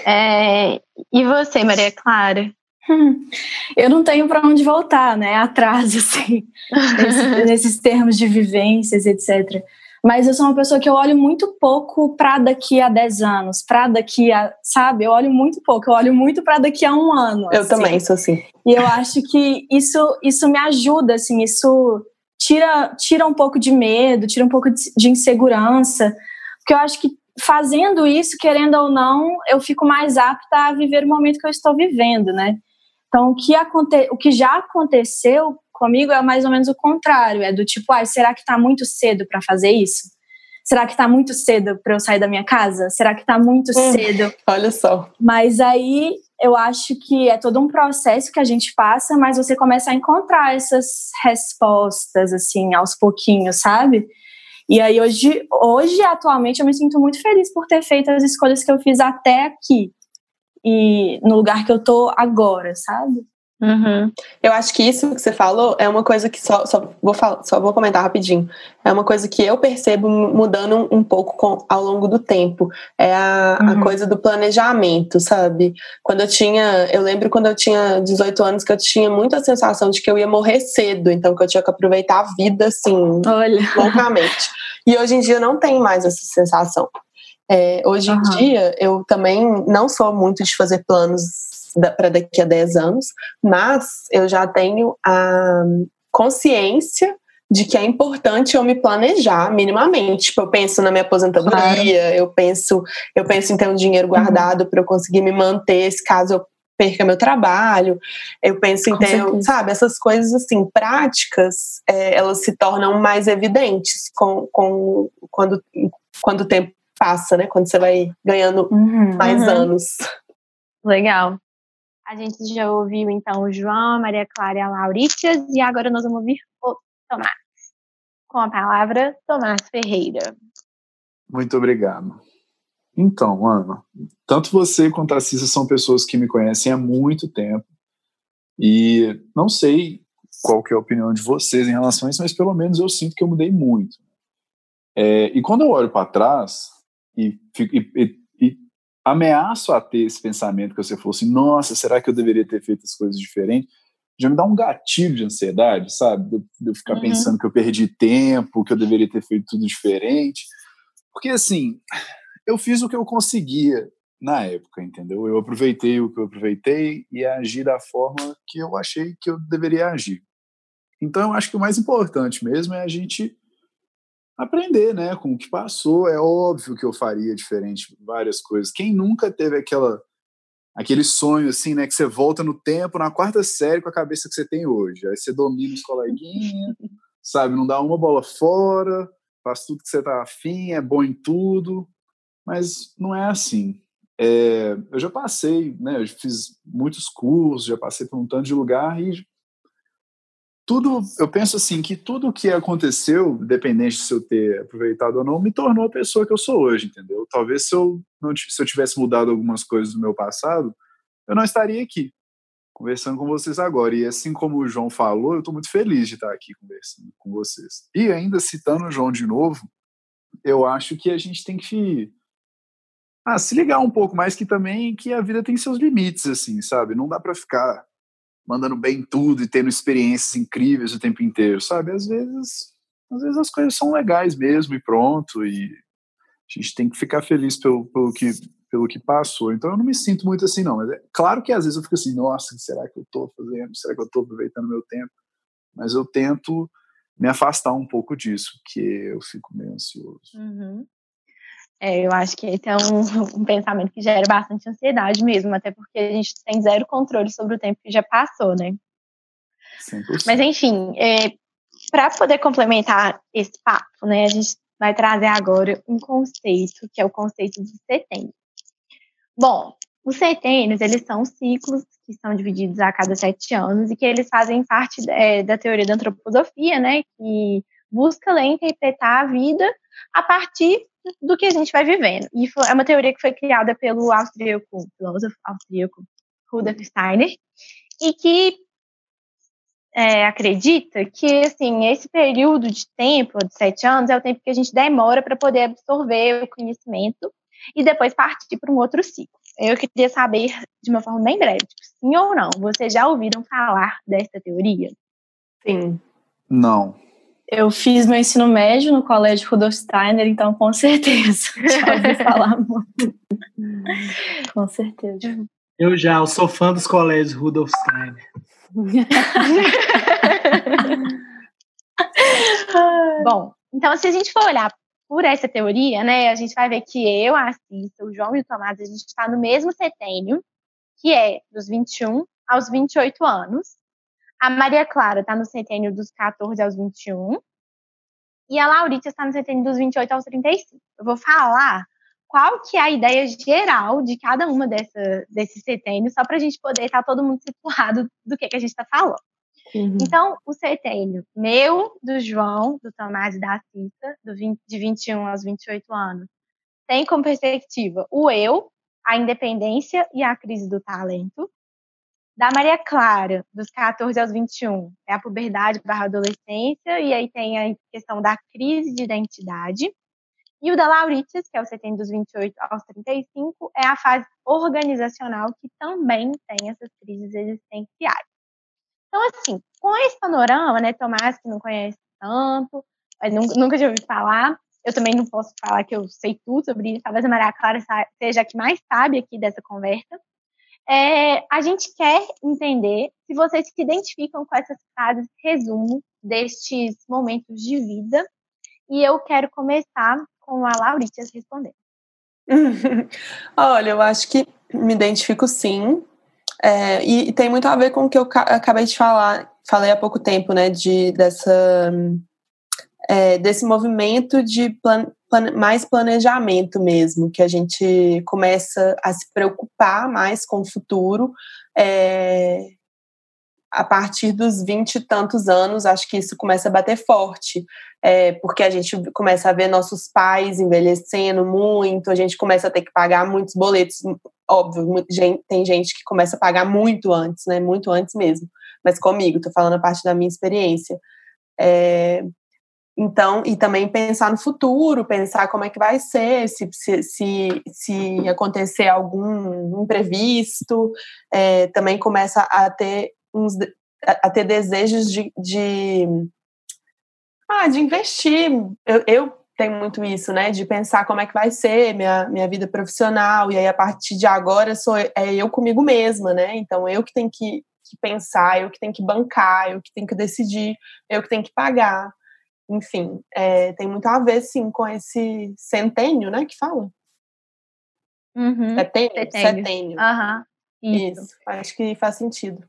É, e você, Maria Clara? Hum, eu não tenho para onde voltar, né? Atrás, [laughs] assim, nesses, nesses termos de vivências, etc. Mas eu sou uma pessoa que eu olho muito pouco para daqui a 10 anos, para daqui a, sabe? Eu olho muito pouco, eu olho muito para daqui a um ano. Eu assim. também sou assim. E eu acho que isso, isso me ajuda, assim, isso tira, tira um pouco de medo, tira um pouco de, de insegurança, porque eu acho que fazendo isso, querendo ou não, eu fico mais apta a viver o momento que eu estou vivendo, né? Então, o que, aconte o que já aconteceu comigo é mais ou menos o contrário, é do tipo, ah, será que está muito cedo para fazer isso? será que tá muito cedo para eu sair da minha casa? Será que tá muito hum, cedo? Olha só. Mas aí eu acho que é todo um processo que a gente passa, mas você começa a encontrar essas respostas, assim, aos pouquinhos, sabe? E aí hoje, hoje atualmente, eu me sinto muito feliz por ter feito as escolhas que eu fiz até aqui e no lugar que eu tô agora, sabe? Uhum. Eu acho que isso que você falou é uma coisa que só, só, vou, falar, só vou comentar rapidinho. É uma coisa que eu percebo mudando um pouco com, ao longo do tempo. É a, uhum. a, coisa do planejamento, sabe? Quando eu tinha. Eu lembro quando eu tinha 18 anos que eu tinha muita sensação de que eu ia morrer cedo, então que eu tinha que aproveitar a vida assim, Olha. loucamente. E hoje em dia não tem mais essa sensação. É, hoje uhum. em dia eu também não sou muito de fazer planos para daqui a 10 anos, mas eu já tenho a consciência de que é importante eu me planejar minimamente. Tipo, eu penso na minha aposentadoria, claro. eu penso, eu penso em ter um dinheiro uhum. guardado uhum. para eu conseguir me manter se caso eu perca meu trabalho. Eu penso em Com ter, certeza. sabe, essas coisas assim, práticas, é, elas se tornam mais evidentes com, com quando, quando o tempo passa, né? Quando você vai ganhando uhum, mais uhum. anos. Legal. A gente já ouviu então o João, Maria Clara e a Lauritias, e agora nós vamos ouvir o Tomás. Com a palavra, Tomás Ferreira. Muito obrigado. Então, Ana, tanto você quanto a Cissa são pessoas que me conhecem há muito tempo e não sei qual que é a opinião de vocês em relação a isso, mas pelo menos eu sinto que eu mudei muito. É, e quando eu olho para trás e, e, ameaço a ter esse pensamento que você falou assim, nossa, será que eu deveria ter feito as coisas diferentes? Já me dá um gatilho de ansiedade, sabe? De, de eu ficar uhum. pensando que eu perdi tempo, que eu deveria ter feito tudo diferente. Porque, assim, eu fiz o que eu conseguia na época, entendeu? Eu aproveitei o que eu aproveitei e agi da forma que eu achei que eu deveria agir. Então, eu acho que o mais importante mesmo é a gente aprender, né, com o que passou. É óbvio que eu faria diferente várias coisas. Quem nunca teve aquela aquele sonho assim, né, que você volta no tempo na quarta série com a cabeça que você tem hoje. Aí você domina os coleguinhas, sabe, não dá uma bola fora, faz tudo que você tá afim, é bom em tudo, mas não é assim. É, eu já passei, né, eu fiz muitos cursos, já passei por um tanto de lugar e tudo, eu penso assim, que tudo o que aconteceu, independente se eu ter aproveitado ou não, me tornou a pessoa que eu sou hoje, entendeu? Talvez se eu, não, se eu tivesse mudado algumas coisas do meu passado, eu não estaria aqui, conversando com vocês agora. E assim como o João falou, eu estou muito feliz de estar aqui conversando com vocês. E ainda citando o João de novo, eu acho que a gente tem que ah, se ligar um pouco mais que também que a vida tem seus limites, assim, sabe? Não dá para ficar mandando bem tudo e tendo experiências incríveis o tempo inteiro, sabe? Às vezes, às vezes as coisas são legais mesmo e pronto, e a gente tem que ficar feliz pelo, pelo, que, pelo que passou. Então eu não me sinto muito assim, não. Mas é claro que às vezes eu fico assim, nossa, será que eu estou fazendo? Será que eu estou aproveitando meu tempo? Mas eu tento me afastar um pouco disso, que eu fico meio ansioso. Uhum. É, eu acho que esse é um, [laughs] um, pensamento que gera bastante ansiedade mesmo, até porque a gente tem zero controle sobre o tempo que já passou, né? 100%. Mas, enfim, é, para poder complementar esse papo, né, a gente vai trazer agora um conceito, que é o conceito de setênio. Bom, os setênios, eles são ciclos que são divididos a cada sete anos e que eles fazem parte é, da teoria da antroposofia, né, que busca ler, interpretar a vida a partir do que a gente vai vivendo. E foi, é uma teoria que foi criada pelo austríaco, filósofo austríaco Rudolf Steiner, e que é, acredita que assim esse período de tempo, de sete anos, é o tempo que a gente demora para poder absorver o conhecimento e depois partir para um outro ciclo. Eu queria saber, de uma forma bem breve, tipo, sim ou não, vocês já ouviram falar dessa teoria? Sim. Não. Eu fiz meu ensino médio no colégio Rudolf Steiner, então com certeza. [laughs] Já ouvi falar muito. com certeza. Eu já, eu sou fã dos colégios Rudolf Steiner. [laughs] Bom, então se a gente for olhar por essa teoria, né, a gente vai ver que eu, a Cissa, o João e o Tomás, a gente está no mesmo setênio, que é dos 21 aos 28 anos. A Maria Clara está no centênio dos 14 aos 21. e a Laurita está no setênio dos 28 aos 35. Eu vou falar qual que é a ideia geral de cada uma dessa, desses setênios, só para a gente poder estar tá todo mundo situado do que, que a gente está falando. Uhum. Então, o setênio meu, do João, do Tomás e da Cissa, do 20, de 21 aos 28 anos, tem como perspectiva o eu, a independência e a crise do talento. Da Maria Clara, dos 14 aos 21, é a puberdade barra adolescência, e aí tem a questão da crise de identidade. E o da Lauritius, que é o setembro dos 28 aos 35, é a fase organizacional, que também tem essas crises existenciais. Então, assim, com esse panorama, né, Tomás, que não conhece tanto, nunca, já ouvi falar, eu também não posso falar que eu sei tudo sobre isso, talvez a Maria Clara seja a que mais sabe aqui dessa conversa, é, a gente quer entender se vocês se identificam com essas frases resumo destes momentos de vida. E eu quero começar com a Lauritias respondendo. [laughs] Olha, eu acho que me identifico sim. É, e, e, tem muito a ver com o que eu acabei de falar, falei há pouco tempo, né, de, dessa, é, desse movimento de plan, mais planejamento mesmo, que a gente começa a se preocupar mais com o futuro. É, a partir dos vinte e tantos anos, acho que isso começa a bater forte, é, porque a gente começa a ver nossos pais envelhecendo muito, a gente começa a ter que pagar muitos boletos. Óbvio, tem gente que começa a pagar muito antes, né? Muito antes mesmo. Mas comigo, tô falando a parte da minha experiência. É, então, e também pensar no futuro, pensar como é que vai ser, se, se, se, acontecer algum imprevisto, é, também começa a ter uns a ter desejos de, de, ah, de investir. Eu, eu tenho muito isso, né? De pensar como é que vai ser minha, minha vida profissional, e aí a partir de agora sou é eu comigo mesma, né? Então eu que tenho que, que pensar, eu que tenho que bancar, eu que tenho que decidir, eu que tenho que pagar enfim, é, tem muito a ver, sim, com esse centênio, né, que fala? Uhum. Setênio? Setênio. Uhum. Isso. Isso, acho que faz sentido.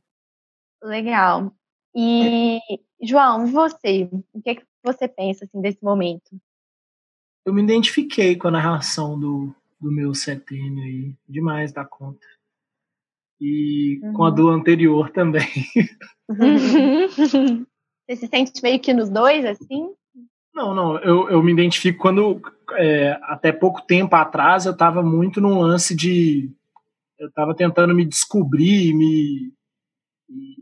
Legal. E, João, e você? O que, é que você pensa, assim, desse momento? Eu me identifiquei com a narração do, do meu setênio aí, demais da conta. E uhum. com a do anterior também. [laughs] [laughs] Você se sente meio que nos dois, assim? Não, não. Eu, eu me identifico quando, é, até pouco tempo atrás, eu estava muito num lance de. Eu estava tentando me descobrir, me.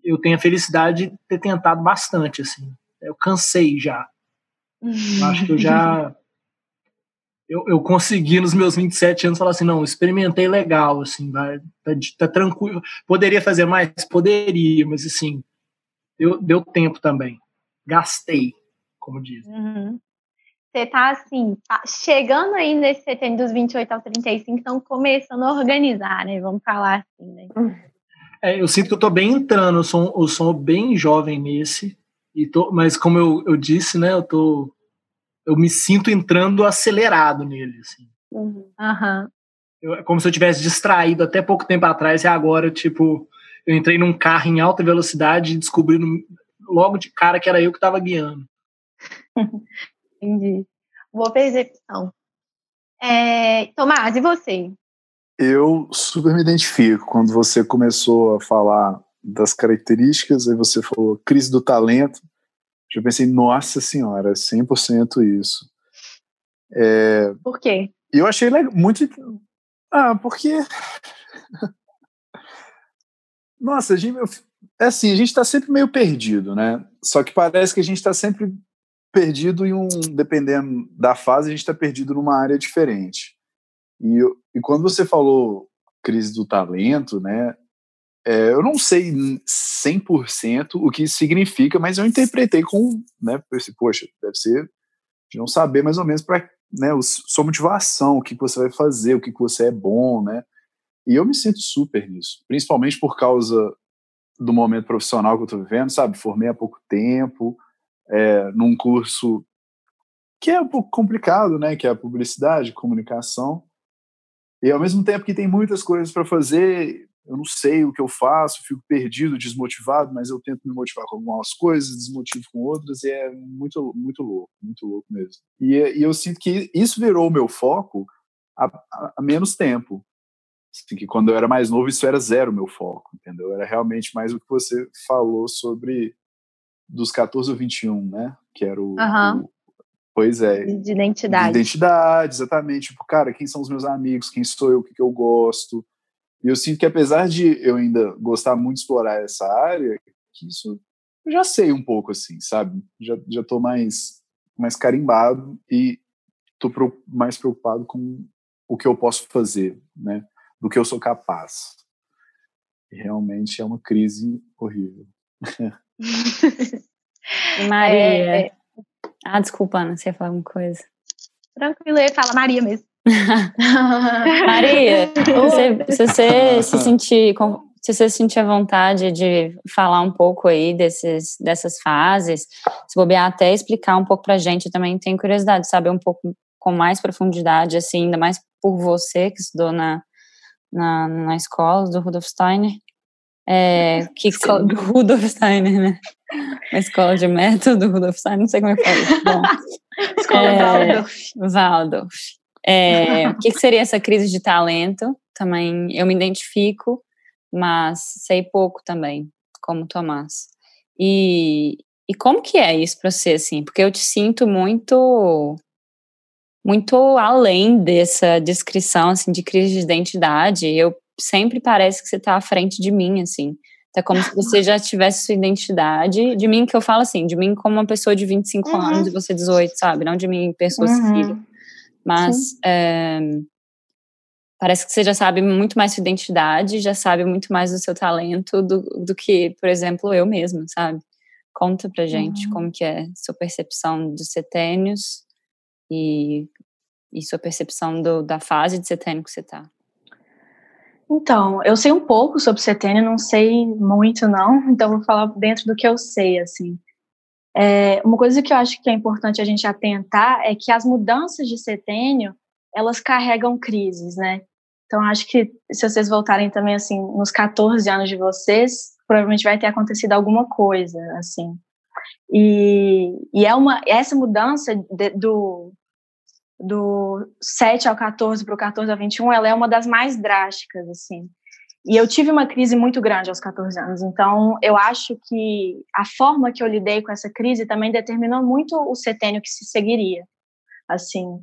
Eu tenho a felicidade de ter tentado bastante, assim. Eu cansei já. Eu acho que eu já. [laughs] Eu, eu consegui nos meus 27 anos falar assim, não, experimentei legal, assim, vai, tá, tá tranquilo. Poderia fazer mais? Poderia, mas assim, deu, deu tempo também. Gastei, como diz. Uhum. Você tá assim, tá chegando aí nesse setembro dos 28 aos 35, então começando a organizar, né? Vamos falar assim, né? É, eu sinto que eu tô bem entrando, eu sou, eu sou bem jovem nesse, e tô, mas como eu, eu disse, né, eu tô eu me sinto entrando acelerado nele, assim. Uhum. uhum. Eu, é como se eu tivesse distraído até pouco tempo atrás e agora, tipo, eu entrei num carro em alta velocidade e descobri logo de cara que era eu que estava guiando. [laughs] Entendi. Boa percepção. É, Tomás, e você? Eu super me identifico. Quando você começou a falar das características, aí você falou crise do talento, eu pensei, nossa senhora, 100% isso. É, Por quê? Eu achei muito. Ah, porque nossa, a gente, é assim, a gente está sempre meio perdido, né? Só que parece que a gente está sempre perdido em um, dependendo da fase, a gente está perdido numa área diferente. E, e quando você falou crise do talento, né? É, eu não sei 100% o que isso significa, mas eu interpretei com, né? Pensei, poxa, deve ser de não saber mais ou menos para né, sua motivação, o que, que você vai fazer, o que, que você é bom, né? E eu me sinto super nisso, principalmente por causa do momento profissional que eu estou vivendo, sabe? Formei há pouco tempo, é, num curso que é um pouco complicado, né? Que é a publicidade, comunicação. E ao mesmo tempo que tem muitas coisas para fazer, eu não sei o que eu faço, fico perdido, desmotivado, mas eu tento me motivar com algumas coisas, desmotivo com outras, e é muito, muito louco, muito louco mesmo. E, e eu sinto que isso virou o meu foco há, há menos tempo. Assim, que quando eu era mais novo, isso era zero meu foco, entendeu? Era realmente mais o que você falou sobre dos 14 ou 21, né? Que era o, uhum. o Pois é. De identidade. De identidade, exatamente. Tipo, cara, quem são os meus amigos? Quem sou eu? O que, que eu gosto? E eu sinto que apesar de eu ainda gostar muito de explorar essa área, que isso eu já sei um pouco, assim, sabe? Já, já tô mais, mais carimbado e tô pro, mais preocupado com o que eu posso fazer, né? Do que eu sou capaz. E realmente é uma crise horrível. [laughs] Maria. É, é... Ah, desculpa, Ana, você ia falar alguma coisa. Tranquilo, eu ia falar Maria mesmo. [laughs] Maria, se, se você se [laughs] sentir se você sentir a vontade de falar um pouco aí desses, dessas fases, se bobear até explicar um pouco pra gente, eu também tenho curiosidade de saber um pouco com mais profundidade, assim, ainda mais por você que estudou na, na, na escola do Rudolf Steiner. É, que escola do Rudolf Steiner, né? A escola de método do Rudolf Steiner, não sei como é que fala. Bom, [laughs] escola é, Waldorf. É, o que seria essa crise de talento? Também eu me identifico, mas sei pouco também, como Tomás. E, e como que é isso para você, assim? Porque eu te sinto muito muito além dessa descrição assim de crise de identidade. Eu sempre parece que você está à frente de mim, assim. Tá como se você já tivesse sua identidade, de mim que eu falo assim, de mim como uma pessoa de 25 uhum. anos e você 18, sabe? Não de mim, pessoa uhum. filha. Mas é, parece que você já sabe muito mais sua identidade, já sabe muito mais do seu talento do, do que, por exemplo, eu mesma, sabe? Conta pra gente uhum. como que é sua percepção dos setênios e, e sua percepção do, da fase de setênio que você tá. Então, eu sei um pouco sobre setênio, não sei muito não, [laughs] então vou falar dentro do que eu sei, assim. É, uma coisa que eu acho que é importante a gente atentar é que as mudanças de setênio, elas carregam crises, né? Então, acho que se vocês voltarem também, assim, nos 14 anos de vocês, provavelmente vai ter acontecido alguma coisa, assim. E, e é uma, essa mudança de, do, do 7 ao 14 para o 14 ao 21, ela é uma das mais drásticas, assim. E eu tive uma crise muito grande aos 14 anos, então eu acho que a forma que eu lidei com essa crise também determinou muito o setênio que se seguiria, assim.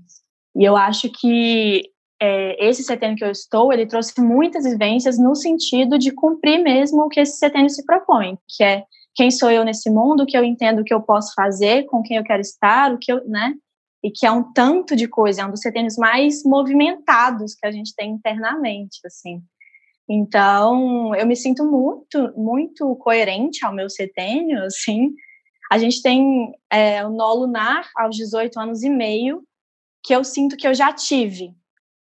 E eu acho que é, esse setênio que eu estou, ele trouxe muitas vivências no sentido de cumprir mesmo o que esse setênio se propõe, que é quem sou eu nesse mundo, o que eu entendo que eu posso fazer, com quem eu quero estar, o que eu, né? E que é um tanto de coisa, é um dos setênios mais movimentados que a gente tem internamente, assim. Então, eu me sinto muito, muito coerente ao meu setênio, assim. A gente tem é, o nó lunar aos 18 anos e meio, que eu sinto que eu já tive.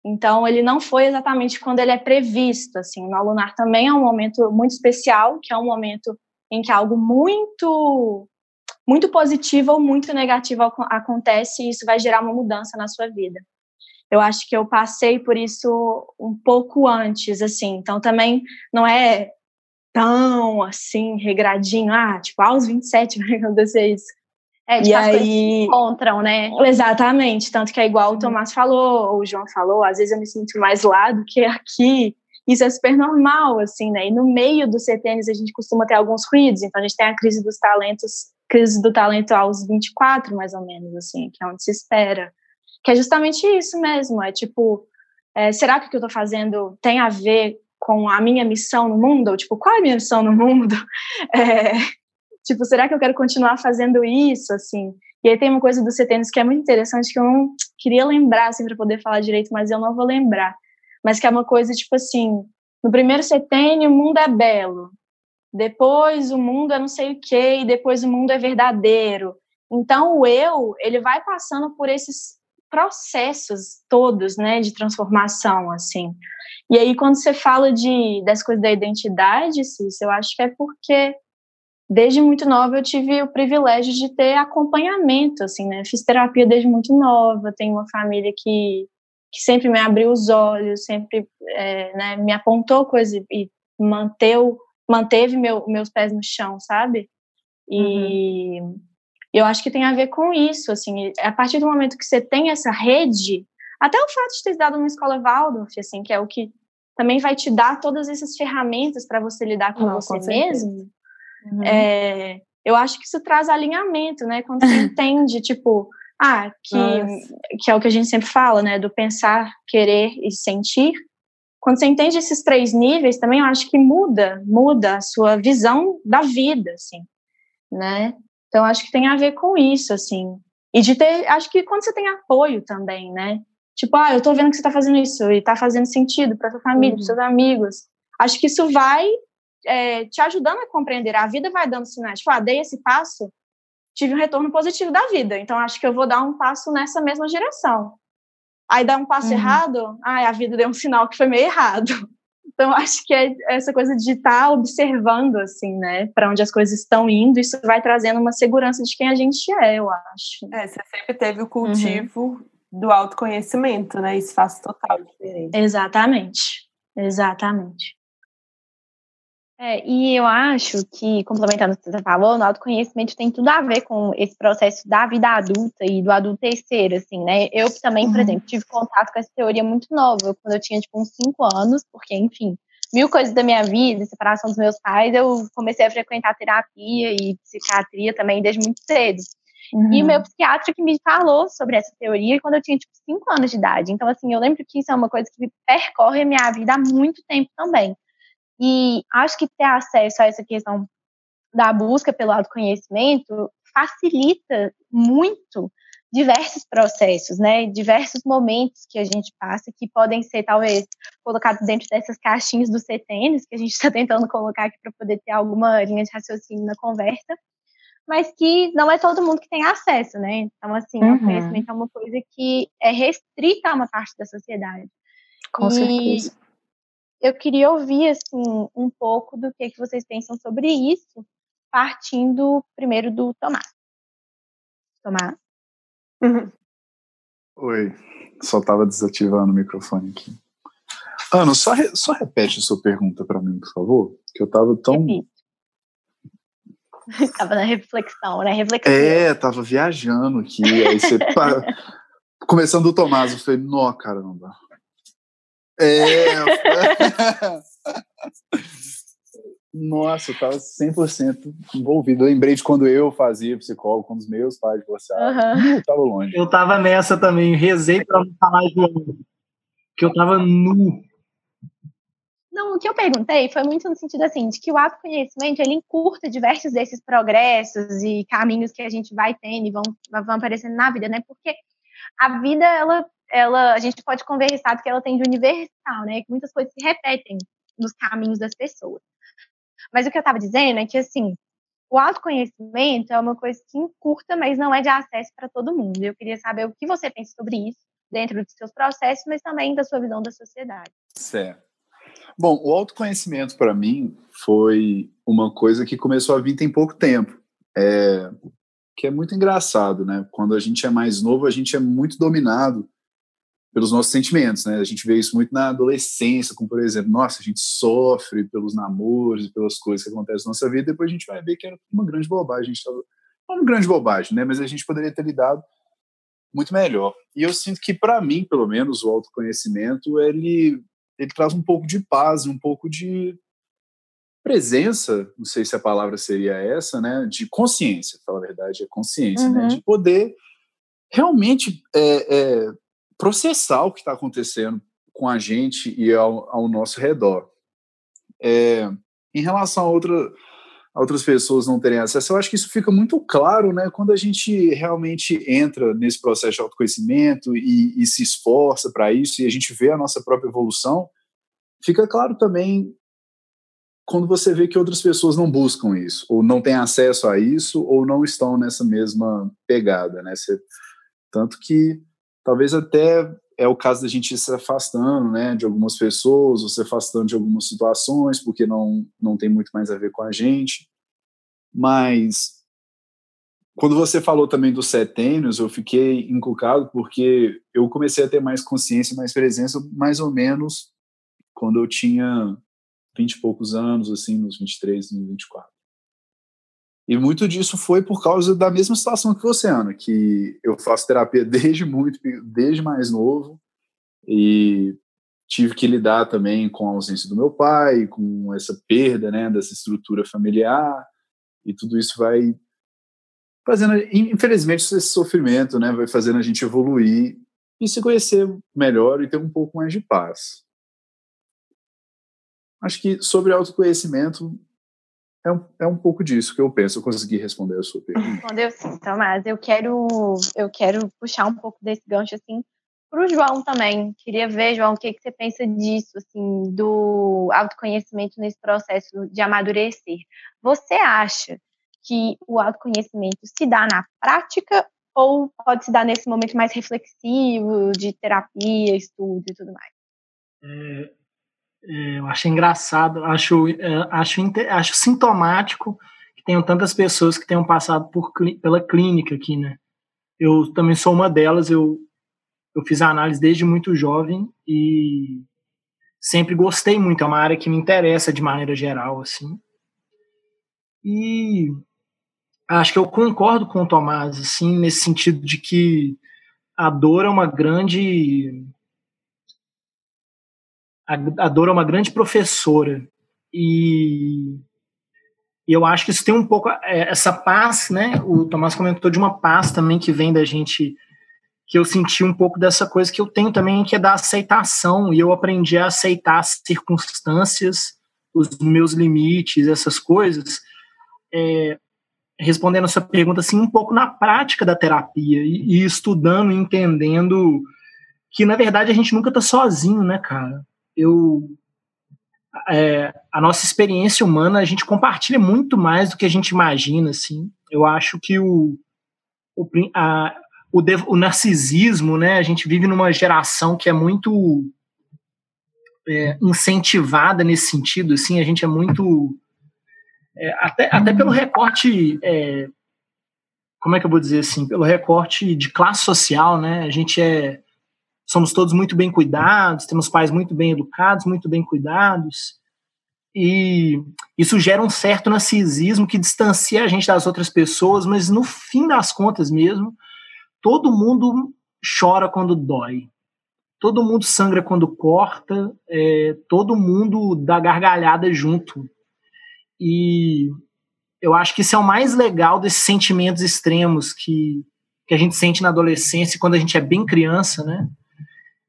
Então, ele não foi exatamente quando ele é previsto, assim. O nó lunar também é um momento muito especial, que é um momento em que algo muito muito positivo ou muito negativo acontece e isso vai gerar uma mudança na sua vida eu acho que eu passei por isso um pouco antes, assim. Então também não é tão assim regradinho, ah, tipo, aos 27 vai acontecer isso. É, tipo, e aí se encontram, né? Exatamente, tanto que é igual o. Tomás falou, o João falou, às vezes eu me sinto mais lá do que aqui. Isso é super normal, assim, né? E no meio do CTNs a gente costuma ter alguns ruídos, então a gente tem a crise dos talentos, crise do talento aos 24, mais ou menos, assim, que é onde se espera. Que é justamente isso mesmo, é tipo, é, será que o que eu estou fazendo tem a ver com a minha missão no mundo? Ou, tipo, qual é a minha missão no mundo? [laughs] É, tipo, será que eu quero continuar fazendo isso, assim? E aí tem uma coisa do CTNs que é muito interessante, que eu não queria lembrar, assim, para poder falar direito, mas eu não vou lembrar. Mas que é uma coisa, tipo assim, no primeiro setênio o mundo é belo, depois o mundo é não sei o quê, e depois o mundo é verdadeiro. Então o eu, ele vai passando por esses processos todos, né, de transformação, assim. E aí, quando você fala de, dessa coisa da identidade, Cis, eu acho que é porque desde muito nova eu tive o privilégio de ter acompanhamento, assim, né, fiz terapia desde muito nova, tenho uma família que, que sempre me abriu os olhos, sempre, é, né, me apontou coisas e manteu, manteve meu, meus pés no chão, sabe? E uhum. eu acho que tem a ver com isso, assim, a partir do momento que você tem essa rede, até o fato de ter dado uma escola Waldorf, assim, que é o que também vai te dar todas essas ferramentas para você lidar com Não, você com mesmo. Uhum. É, eu acho que isso traz alinhamento, né? Quando você [laughs] entende, tipo, ah, que, que é o que a gente sempre fala, né? Do pensar, querer e sentir. Quando você entende esses três níveis, também eu acho que muda, muda a sua visão da vida, assim, né? Então, acho que tem a ver com isso, assim. E de ter, acho que quando você tem apoio também, né? Tipo, ah, eu tô vendo que você tá fazendo isso e tá fazendo sentido para sua família, uhum. para seus amigos. Acho que isso vai é, te ajudando a compreender. A vida vai dando sinais. Tipo, ah, dei esse passo, tive um retorno positivo da vida. Então, acho que eu vou dar um passo nessa mesma direção. Aí dá um passo uhum. errado, ah, a vida deu um sinal que foi meio errado. [laughs] Então, acho que é essa coisa de estar tá observando, assim, né, para onde as coisas estão indo, isso vai trazendo uma segurança de quem a gente é, eu acho. É, você sempre teve o cultivo uhum. do autoconhecimento, né? Isso faz total diferença. Exatamente, exatamente. É, e eu acho que, complementando o que você falou, o autoconhecimento tem tudo a ver com esse processo da vida adulta e do adultecer, assim, né? Eu também, por uhum. exemplo, tive contato com essa teoria muito nova, quando eu tinha, tipo, uns cinco anos, porque, enfim, mil coisas da minha vida, separação dos meus pais, eu comecei a frequentar terapia e psiquiatria também desde muito cedo. Uhum. E o meu psiquiatra que me falou sobre essa teoria quando eu tinha, tipo, cinco anos de idade. Então, assim, eu lembro que isso é uma coisa que percorre a minha vida há muito tempo também. E acho que ter acesso a essa questão da busca pelo autoconhecimento facilita muito diversos processos, né? Diversos momentos que a gente passa que podem ser talvez colocados dentro dessas caixinhas dos CTNs que a gente está [laughs] tentando colocar aqui para poder ter alguma linha de raciocínio na conversa, mas que não é todo mundo que tem acesso, né? Então, assim, uhum. o conhecimento é uma coisa que é restrita a uma parte da sociedade. Com e certeza eu queria ouvir assim um pouco do que, que vocês pensam sobre isso, partindo primeiro do Tomás. Tomás? Uhum. Oi, só estava desativando o microfone aqui. Ana, só, re, só repete a sua pergunta para mim, por favor, que eu estava tão. Estava [laughs] na reflexão, né? Reflexão. É, tava viajando aqui. Aí você. [laughs] Começando do Tomás, eu falei, nó, caramba. É. [laughs] Nossa, eu tava 100% envolvido. Eu lembrei de quando eu fazia psicólogo, quando os meus pais divorciaram. Uhum. Eu tava longe. Eu tava nessa também, rezei pra não falar de que eu tava nu. Não, o que eu perguntei foi muito no sentido assim, de que o autoconhecimento, ele encurta diversos desses progressos e caminhos que a gente vai tendo e vão, vão aparecendo na vida, né? Porque a vida, ela ela, a gente pode conversar que ela tem de universal, né? Que muitas coisas se repetem nos caminhos das pessoas. Mas o que eu estava dizendo é que, assim, o autoconhecimento é uma coisa que encurta, mas não é de acesso para todo mundo. Eu queria saber o que você pensa sobre isso, dentro dos seus processos, mas também da sua visão da sociedade. Certo. Bom, o autoconhecimento, para mim, foi uma coisa que começou a vir tem pouco tempo. É, que é muito engraçado, né? Quando a gente é mais novo, a gente é muito dominado pelos nossos sentimentos, né? A gente vê isso muito na adolescência, como por exemplo, nossa, a gente sofre pelos namoros, pelas coisas que acontecem na nossa vida, depois a gente vai ver que era uma grande bobagem, a gente tava, não uma grande bobagem, né? Mas a gente poderia ter lidado muito melhor. E eu sinto que para mim, pelo menos, o autoconhecimento ele ele traz um pouco de paz, um pouco de presença, não sei se a palavra seria essa, né? De consciência, para a verdade, é consciência, né? uhum. né? De poder realmente é, é, processar o que está acontecendo com a gente e ao, ao nosso redor. É, em relação a, outra, a outras pessoas não terem acesso, eu acho que isso fica muito claro né, quando a gente realmente entra nesse processo de autoconhecimento e, e se esforça para isso e a gente vê a nossa própria evolução. Fica claro também quando você vê que outras pessoas não buscam isso, ou não têm acesso a isso, ou não estão nessa mesma pegada, né? Você, tanto que talvez até é o caso da gente se afastando, né, de algumas pessoas, ou se afastando de algumas situações, porque não, não tem muito mais a ver com a gente. Mas quando você falou também dos setênios, eu fiquei inculcado porque eu comecei a ter mais consciência, mais presença, mais ou menos quando eu tinha 20 e poucos anos, assim, nos 23, nos 24. E muito disso foi por causa da mesma situação que você, Ana, que eu faço terapia [laughs] desde muito, desde mais novo, e tive que lidar também com a ausência do meu pai, com essa perda, né, dessa estrutura familiar, e tudo isso vai fazendo, infelizmente, esse sofrimento, né, vai fazendo a gente evoluir e se conhecer melhor e ter um pouco mais de paz. Acho que sobre autoconhecimento é um, é um pouco disso que eu penso. Eu consegui responder a sua pergunta. Respondeu sim, Tomás. Eu quero, eu quero puxar um pouco desse gancho assim para o João também. Queria ver, João, o que, que você pensa disso, assim, do autoconhecimento nesse processo de amadurecer. Você acha que o autoconhecimento se dá na prática ou pode se dar nesse momento mais reflexivo de terapia, estudo e tudo mais? É, é, eu acho engraçado, acho, é, acho, acho sintomático que tenham tantas pessoas que tenham passado por, pela clínica aqui, né? Eu também sou uma delas, eu, eu fiz a análise desde muito jovem e sempre gostei muito, é uma área que me interessa de maneira geral, assim. E acho que eu concordo com o Tomás, assim, nesse sentido de que a dor é uma grande a, dor é uma grande professora e, e eu acho que isso tem um pouco é, essa paz, né? O Tomás comentou de uma paz também que vem da gente que eu senti um pouco dessa coisa que eu tenho também que é da aceitação e eu aprendi a aceitar as circunstâncias, os meus limites, essas coisas. É, respondendo a sua pergunta, assim, um pouco na prática da terapia e, e estudando, entendendo que, na verdade, a gente nunca tá sozinho, né, cara? Eu... É, a nossa experiência humana, a gente compartilha muito mais do que a gente imagina, assim. Eu acho que o, o, a, o, o narcisismo, né, a gente vive numa geração que é muito é, incentivada nesse sentido, assim, a gente é muito é, até, até pelo recorte, é, como é que eu vou dizer assim, pelo recorte de classe social, né? A gente é, somos todos muito bem cuidados, temos pais muito bem educados, muito bem cuidados, e isso gera um certo narcisismo que distancia a gente das outras pessoas, mas no fim das contas mesmo, todo mundo chora quando dói. Todo mundo sangra quando corta, é, todo mundo dá gargalhada junto. E eu acho que isso é o mais legal desses sentimentos extremos que, que a gente sente na adolescência quando a gente é bem criança, né?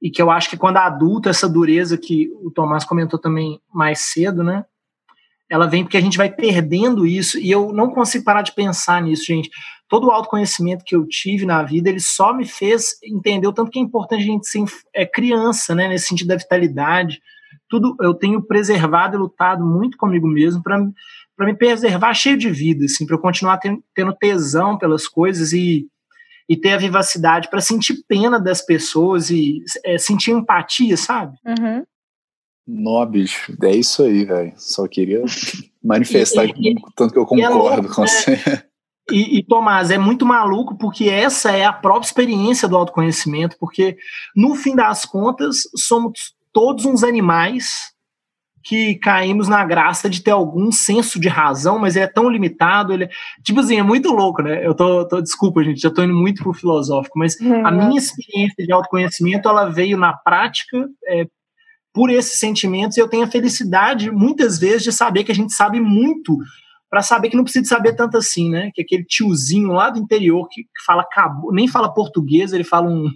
E que eu acho que quando adulto, essa dureza que o Tomás comentou também mais cedo, né? Ela vem porque a gente vai perdendo isso e eu não consigo parar de pensar nisso, gente. Todo o autoconhecimento que eu tive na vida, ele só me fez entender o tanto que é importante a gente ser é, criança, né? Nesse sentido da vitalidade, tudo eu tenho preservado e lutado muito comigo mesmo para para me preservar cheio de vida, assim, para eu continuar tendo, tesão pelas coisas e, e ter a vivacidade para sentir pena das pessoas e é, sentir empatia, sabe? Uhum. Nó, bicho, é isso aí, velho. Só queria manifestar [laughs] e, e, tanto que eu é concordo é com você. E, e, Tomás, é muito maluco porque essa é a própria experiência do autoconhecimento, porque no fim das contas somos todos uns animais que caímos na graça de ter algum senso de razão, mas ele é tão limitado, ele é, tipo assim, é muito louco, né? Eu tô, tô desculpa, gente, já tô indo muito pro filosófico, mas uhum. a minha experiência de autoconhecimento, ela veio na prática é, por esses sentimentos e eu tenho a felicidade, muitas vezes, de saber que a gente sabe muito para saber que não precisa saber tanto assim, né? Que aquele tiozinho lá do interior que, que fala nem fala português, ele fala um,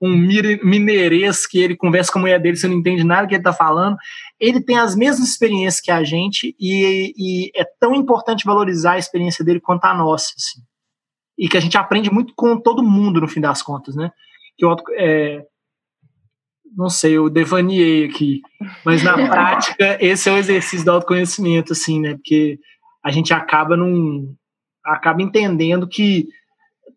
um mineirês que ele conversa com a mulher dele, você não entende nada que ele está falando. Ele tem as mesmas experiências que a gente e, e, é tão importante valorizar a experiência dele quanto a nossa. Assim. E que a gente aprende muito com todo mundo, no fim das contas, né? Que eu, é, não sei, eu devaniei aqui, mas na [laughs] prática esse é o exercício do autoconhecimento, assim, né? Porque a gente acaba num acaba entendendo que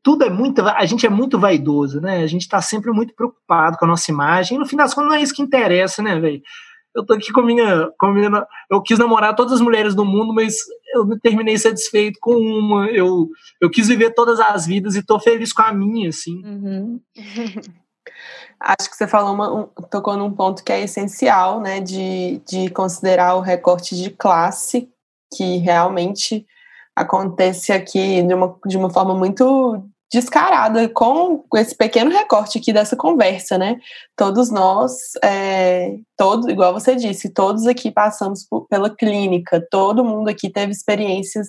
tudo é muito. A gente é muito vaidoso, né? A gente está sempre muito preocupado com a nossa imagem. E no fim das contas, não é isso que interessa, né, velho? Eu tô aqui com a, minha, com a minha. Eu quis namorar todas as mulheres do mundo, mas eu terminei satisfeito com uma. Eu, eu quis viver todas as vidas e tô feliz com a minha, assim. Uhum. [laughs] Acho que você falou uma, um, tocou num ponto que é essencial, né, de, de considerar o recorte de classe, que realmente acontece aqui de uma, de uma forma muito descarada com esse pequeno recorte aqui dessa conversa, né? Todos nós, é, todos, igual você disse, todos aqui passamos por, pela clínica, todo mundo aqui teve experiências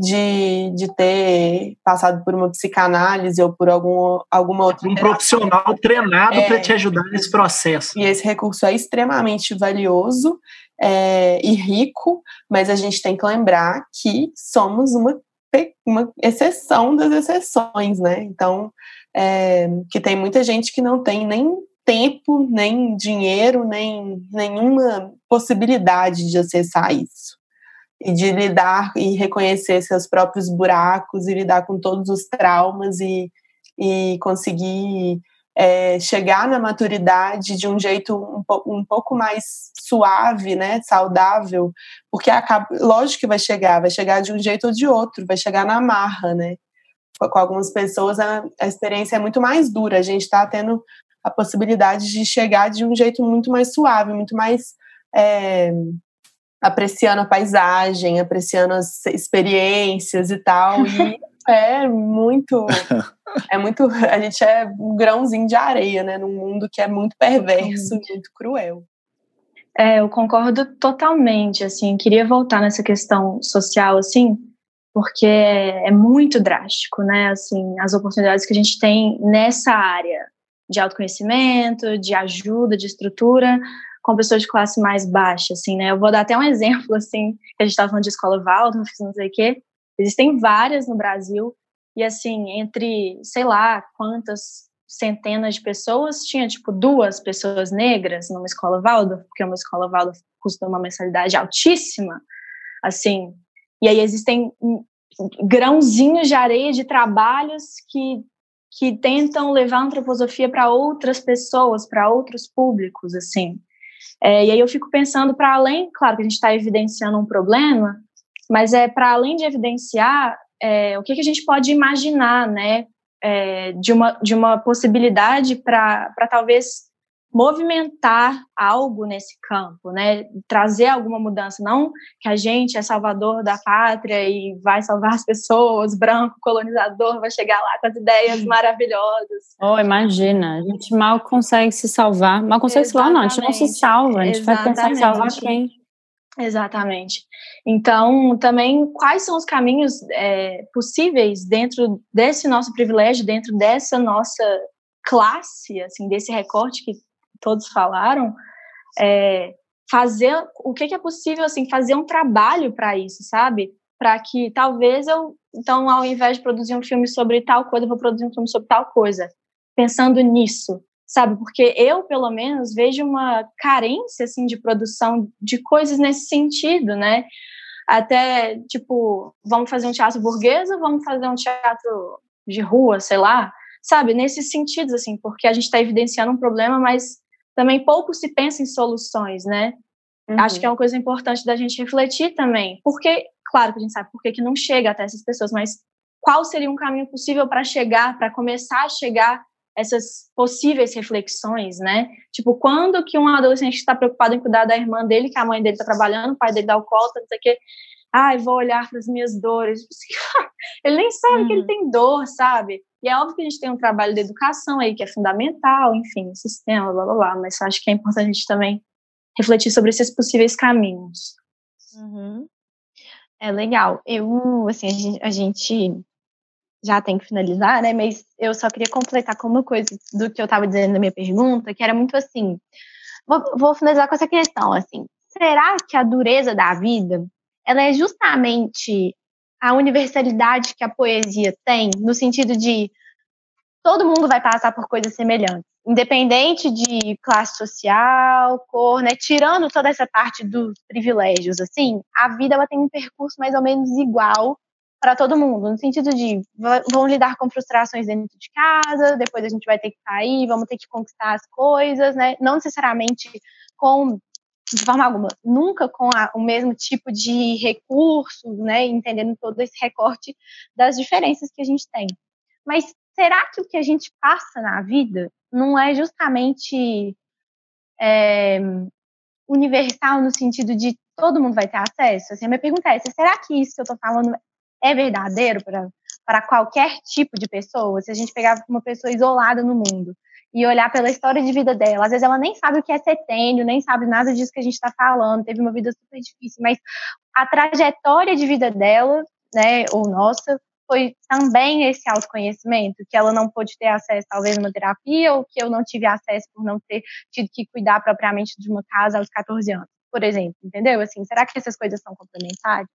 de, de ter passado por uma psicanálise ou por algum, alguma outra. Um profissional treinado é, para te ajudar nesse processo. E esse recurso é extremamente valioso é, e rico, mas a gente tem que lembrar que somos uma uma exceção das exceções, né? Então, é, que tem muita gente que não tem nem tempo, nem dinheiro, nem nenhuma possibilidade de acessar isso. E de lidar e reconhecer seus próprios buracos e lidar com todos os traumas e, e conseguir é, chegar na maturidade de um jeito um, um, pouco mais suave, né, saudável, porque acaba, lógico que vai chegar, vai chegar de um jeito ou de outro, vai chegar na marra, né? Com algumas pessoas a, a experiência é muito mais dura, a gente está tendo a possibilidade de chegar de um jeito muito mais suave, muito mais é, apreciando a paisagem, apreciando as experiências e tal, e É muito. É muito. A gente é um grãozinho de areia, né? Num mundo que é muito perverso, muito cruel. É, eu concordo totalmente, assim, queria voltar nessa questão social, assim, porque é, muito drástico, né, assim, as oportunidades que a gente tem nessa área de autoconhecimento, de ajuda, de estrutura, com pessoas de classe mais baixa, assim, né, eu vou dar até um [laughs] exemplo, assim, que a gente estava falando de escola Waldorf, não sei o quê, Existem várias no Brasil, e assim, entre sei lá quantas centenas de pessoas, tinha tipo duas pessoas negras numa escola Waldorf, porque uma escola Waldorf custa uma mensalidade altíssima, assim, e aí existem grãozinhos de areia de trabalhos que, que tentam levar a antroposofia para outras pessoas, para outros públicos, assim. É, e aí eu fico pensando para além, claro que a gente está evidenciando um problema, mas é para além de evidenciar é, o que, que, a gente pode imaginar, né, é, de, uma, de uma possibilidade para talvez movimentar algo nesse campo, né, trazer alguma mudança, não que a gente é salvador da pátria e vai salvar as pessoas, branco, colonizador, vai chegar lá com as ideias maravilhosas. Oh, imagina, a gente mal consegue se salvar, mal consegue Exatamente. se salvar, não, a gente não se salva, a gente Exatamente. vai pensar em salvar quem? Exatamente. Então, também, quais são os caminhos é, possíveis dentro desse nosso privilégio, dentro dessa nossa classe, assim, desse recorte que todos falaram, é, fazer o que, que, é possível, assim, fazer um trabalho para isso, sabe? Para que talvez eu, então, ao invés de produzir um filme sobre tal coisa, eu vou produzir um filme sobre tal coisa, pensando nisso, sabe? Porque eu, pelo menos, vejo uma carência, assim, de produção de coisas nesse sentido, né? Até, tipo, vamos fazer um teatro burguês ou vamos fazer um teatro de rua, sei lá? Sabe? Nesses sentidos, assim, porque a gente está evidenciando um problema, mas também pouco se pensa em soluções, né? Uhum. Acho que é uma coisa importante da gente refletir também. Porque, claro que a gente sabe por que não chega até essas pessoas, mas qual seria um caminho possível para chegar, para começar a chegar essas possíveis reflexões, né? Tipo, quando que um adolescente está preocupado em cuidar da irmã dele, que a mãe dele está trabalhando, o pai dele dá o colo, não sei o quê, ai, vou olhar para as minhas dores. [laughs] ele nem sabe que ele uhum. tem dor, sabe? E é óbvio que a gente tem um trabalho de educação aí que é fundamental, enfim, sistema, blá blá blá, mas acho que é importante a gente também refletir sobre esses possíveis caminhos. Uhum. É legal. Eu, assim, a gente, a gente já tem que finalizar, né? Mas eu só queria completar com uma coisa do que eu estava dizendo na minha pergunta, que era muito assim. Vou, vou, finalizar com essa questão, assim. Será que a dureza da vida, ela é justamente a universalidade que a poesia tem, no sentido de todo mundo vai passar por coisas semelhantes, independente de classe social, cor, né? Tirando toda essa parte dos privilégios, assim, a vida ela tem um percurso mais ou menos igual para todo mundo, no sentido de vão lidar com frustrações dentro de casa, depois a gente vai ter que sair, vamos ter que conquistar as coisas, né? Não necessariamente com de forma alguma, nunca com a, o mesmo tipo de recursos, né? Entendendo todo esse recorte das diferenças que a gente tem. Mas será que o que a gente passa na vida não é justamente é, universal no sentido de todo mundo vai ter acesso? Assim, a minha pergunta é essa, será que isso que eu estou falando é verdadeiro para qualquer tipo de pessoa? Se a gente pegar uma pessoa isolada no mundo e olhar pela história de vida dela, às vezes ela nem sabe o que é setênio, nem sabe nada disso que a gente está falando, teve uma vida super difícil, mas a trajetória de vida dela, né, ou nossa, foi também esse autoconhecimento, que ela não pôde ter acesso talvez a uma terapia, ou que eu não tive acesso por não ter tido que cuidar propriamente de uma casa aos 14 anos, por exemplo, entendeu? Assim, será que essas coisas são complementares?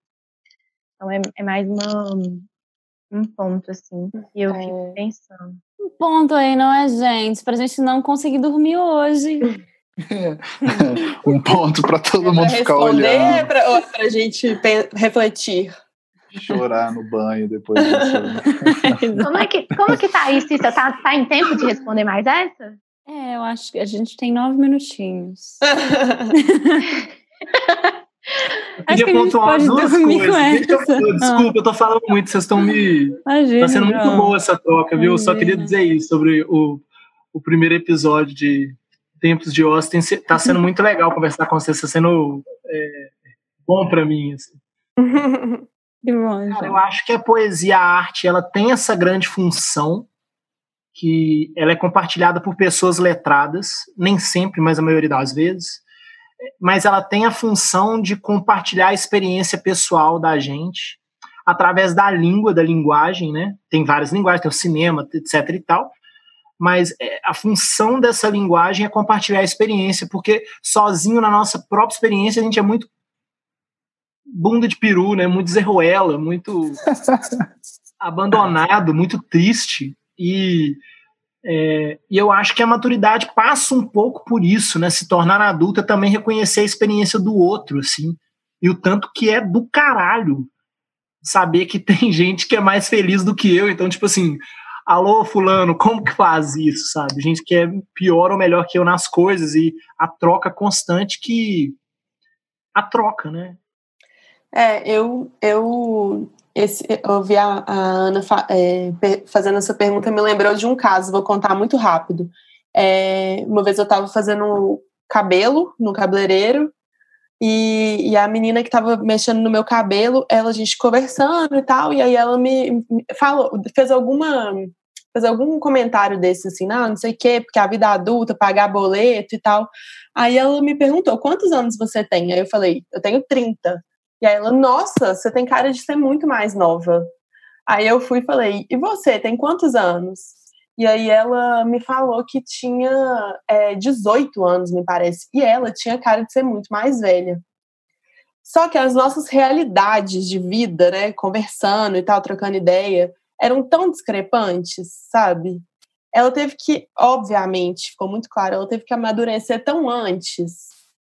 Então é, é mais uma, um ponto, assim, e eu é. fico pensando. Um ponto aí, não é, gente? Pra gente não conseguir dormir hoje. [laughs] [laughs] um ponto para todo mundo ficar olhando. É pra, pra gente refletir chorar no banho depois disso. [laughs] como, é que, como que tá isso, Cissa? Tá, tá em tempo de responder mais essa? É, eu acho que a gente tem nove minutinhos. Eu queria pontuar duas coisas. Eu, desculpa, eu tô falando muito, vocês estão me. Imagina, tá sendo muito boa essa troca, viu? Eu só queria dizer isso sobre o, o primeiro episódio de Tempos de Austin. Tá sendo muito legal conversar com vocês, tá sendo é, bom para mim. Assim. [laughs] Cara, eu acho que a poesia, a arte, ela tem essa grande função que ela é compartilhada por pessoas letradas, nem sempre, mas a maioria das vezes, mas ela tem a função de compartilhar a experiência pessoal da gente através da língua, da linguagem, né? Tem várias linguagens, tem o cinema, etc e tal, mas é, a função dessa linguagem é compartilhar a experiência, porque sozinho na nossa própria experiência a gente é muito bunda de peru, né? Muito zerruela, muito [laughs] abandonado, muito triste. E, é, e eu acho que a maturidade passa um pouco por isso, né? Se tornar adulta também reconhecer a experiência do outro, assim. E o tanto que é do caralho saber que [laughs] tem gente que é mais feliz do que eu. Então, tipo assim, alô, fulano, como que faz isso, sabe? Gente que é pior ou melhor que eu nas coisas e a troca constante que a troca, né? É, eu, eu esse, ouvi a, a Ana fa, é, fazendo essa pergunta, me lembrou de um caso, vou contar muito rápido. É, uma vez eu estava fazendo cabelo no cabeleireiro e, e a menina que estava mexendo no meu cabelo, ela, a gente conversando e tal, e aí ela me, me falou, fez alguma fez algum comentário desse assim, não, não sei o quê, porque a vida adulta, pagar boleto e tal. Aí ela me perguntou, quantos anos você tem? Aí eu falei, eu tenho 30. E aí ela, nossa, você tem cara de ser muito mais nova. Aí eu fui e falei, e você, tem quantos anos? E aí ela me falou que tinha é, 18 anos, me parece. E ela tinha cara de ser muito mais velha. Só que as nossas realidades de vida, né, conversando e tal, trocando ideia, eram tão discrepantes, sabe? Ela teve que, obviamente, ficou muito claro, ela teve que amadurecer tão antes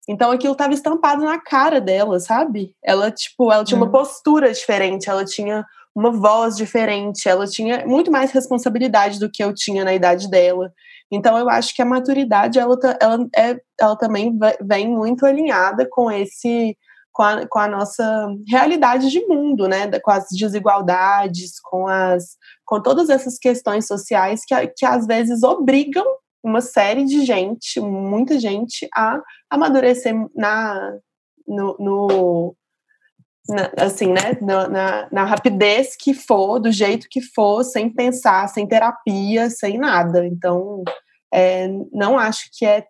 então aquilo estava estampado na cara dela, sabe? Ela, tipo, ela tinha uma hum. postura diferente, ela tinha uma voz diferente, ela tinha muito mais responsabilidade do que eu tinha na idade dela. Então eu acho que a maturidade ela, ela, é, ela também vem muito alinhada com esse com a, com a nossa realidade de mundo, né? Com as desigualdades, com as com todas essas questões sociais que, que às vezes obrigam uma série de gente, muita gente, a amadurecer na, no, no na, assim, né, na, na, rapidez que for, do jeito que for, sem pensar, sem terapia, sem nada. Então, é, não acho que é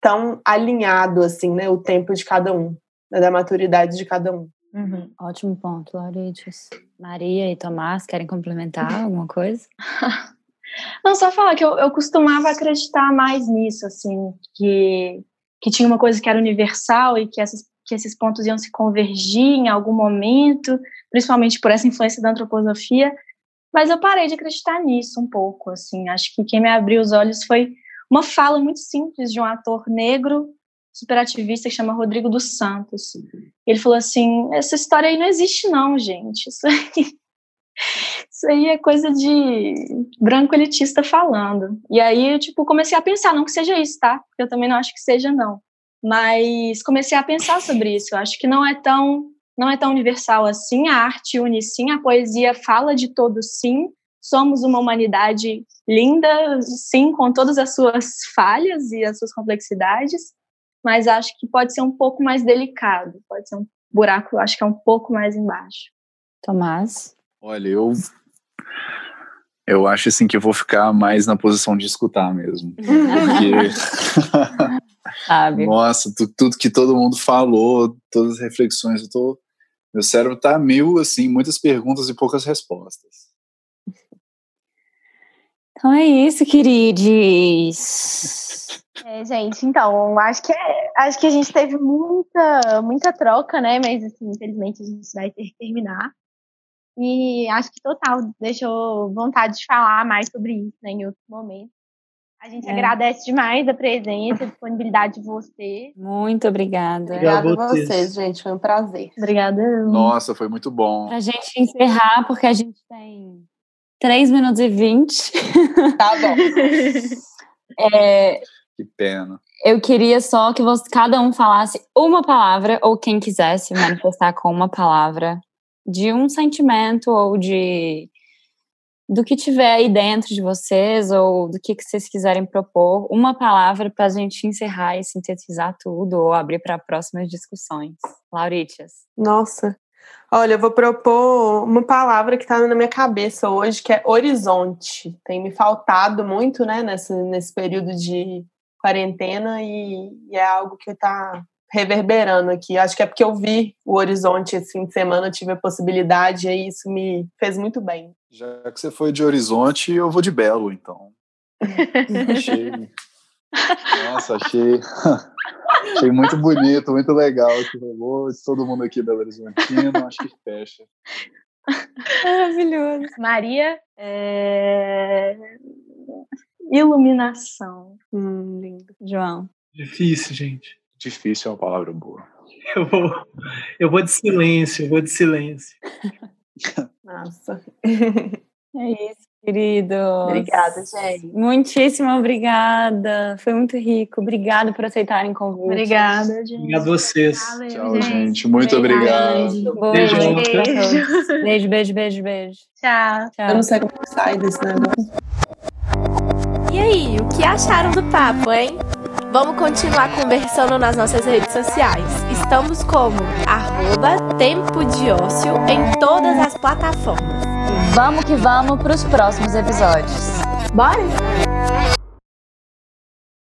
tão alinhado assim, né, o tempo de cada um, né, da maturidade de cada um. Uhum. Ótimo ponto, Laurides. Maria e Tomás, querem complementar alguma coisa? [laughs] Não, só falar que eu, eu costumava acreditar mais nisso, assim, que, que tinha uma coisa que era universal e que, essas, que esses pontos iam se convergir em algum momento, principalmente por essa influência da antroposofia, mas eu parei de acreditar nisso um pouco, assim, acho que quem me abriu os olhos foi uma fala muito simples de um ator negro superativista que chama Rodrigo dos Santos. Ele falou assim: essa história aí não existe, não, gente. Isso aí isso aí é coisa de branco elitista falando. E aí eu, tipo, comecei a pensar, não que seja isso, tá? Porque eu também não acho que seja, não. Mas comecei a pensar sobre isso. Eu acho que não é tão não é tão universal assim. A arte une sim, a poesia fala de todos sim, somos uma humanidade linda, sim, com todas as suas falhas e as suas complexidades, mas acho que pode ser um pouco mais delicado, pode ser um buraco, acho que é um pouco mais embaixo. Tomás? Olha, eu eu acho assim que eu vou ficar mais na posição de escutar mesmo. Porque [laughs] Sabe? Nossa, tu, tudo que todo mundo falou, todas as reflexões, eu tô meu cérebro tá mil assim, muitas perguntas e poucas respostas. Então é isso, queridos. É, gente, então, acho que, é, acho que a gente teve muita, muita troca, né? Mas, assim, infelizmente a gente vai ter que terminar. E acho que total deixou vontade de falar mais sobre isso né, em outro momento. A gente é. agradece demais a presença, a disponibilidade de você. Muito obrigada. Obrigada a vocês, gente. Foi um prazer. Obrigada. Nossa, foi muito bom. Pra gente encerrar, porque a gente tem 3 minutos e 20. Tá bom. [laughs] é, que pena. Eu queria só que você, cada um falasse uma palavra, ou quem quisesse manifestar com uma palavra, de um sentimento ou de do que tiver aí dentro de vocês ou do que, que vocês quiserem propor, uma palavra para a gente encerrar e sintetizar tudo ou abrir para próximas discussões. Lauritias. Nossa. Olha, eu vou propor uma palavra que está na minha cabeça hoje, que é horizonte. Tem me faltado muito, né, nesse, nesse período de quarentena e, e é algo que está reverberando aqui. Acho que é porque eu vi o horizonte esse fim de semana, eu tive a possibilidade e isso me fez muito bem. Já que você foi de horizonte, eu vou de Belo, então. [laughs] achei. Nossa, achei. [laughs] achei muito bonito, muito legal que rolou. Todo mundo aqui Belo Horizontino, acho que fecha. Maravilhoso. Maria? É... Iluminação. Hum, lindo. João. Difícil, gente. Difícil é uma palavra boa. [laughs] Eu vou, eu vou de silêncio, eu vou de silêncio. [laughs] Nossa. [laughs] É isso, querido. Obrigada, gente. Muitíssimo obrigada. Foi muito rico. Obrigada por aceitarem o convite. Obrigada, gente. Obrigado a vocês. Valeu, Tchau, gente. Muito obrigado. Beijo. Beijo, beijo, beijo, beijo, beijo. Tchau. Tchau. Eu não sei como sai desse negócio. E aí, o que acharam do papo, hein? Vamos continuar conversando nas nossas redes sociais. Estamos como arroba Tempo de Ócio em todas as plataformas. Vamos que vamos para os próximos episódios. Bora?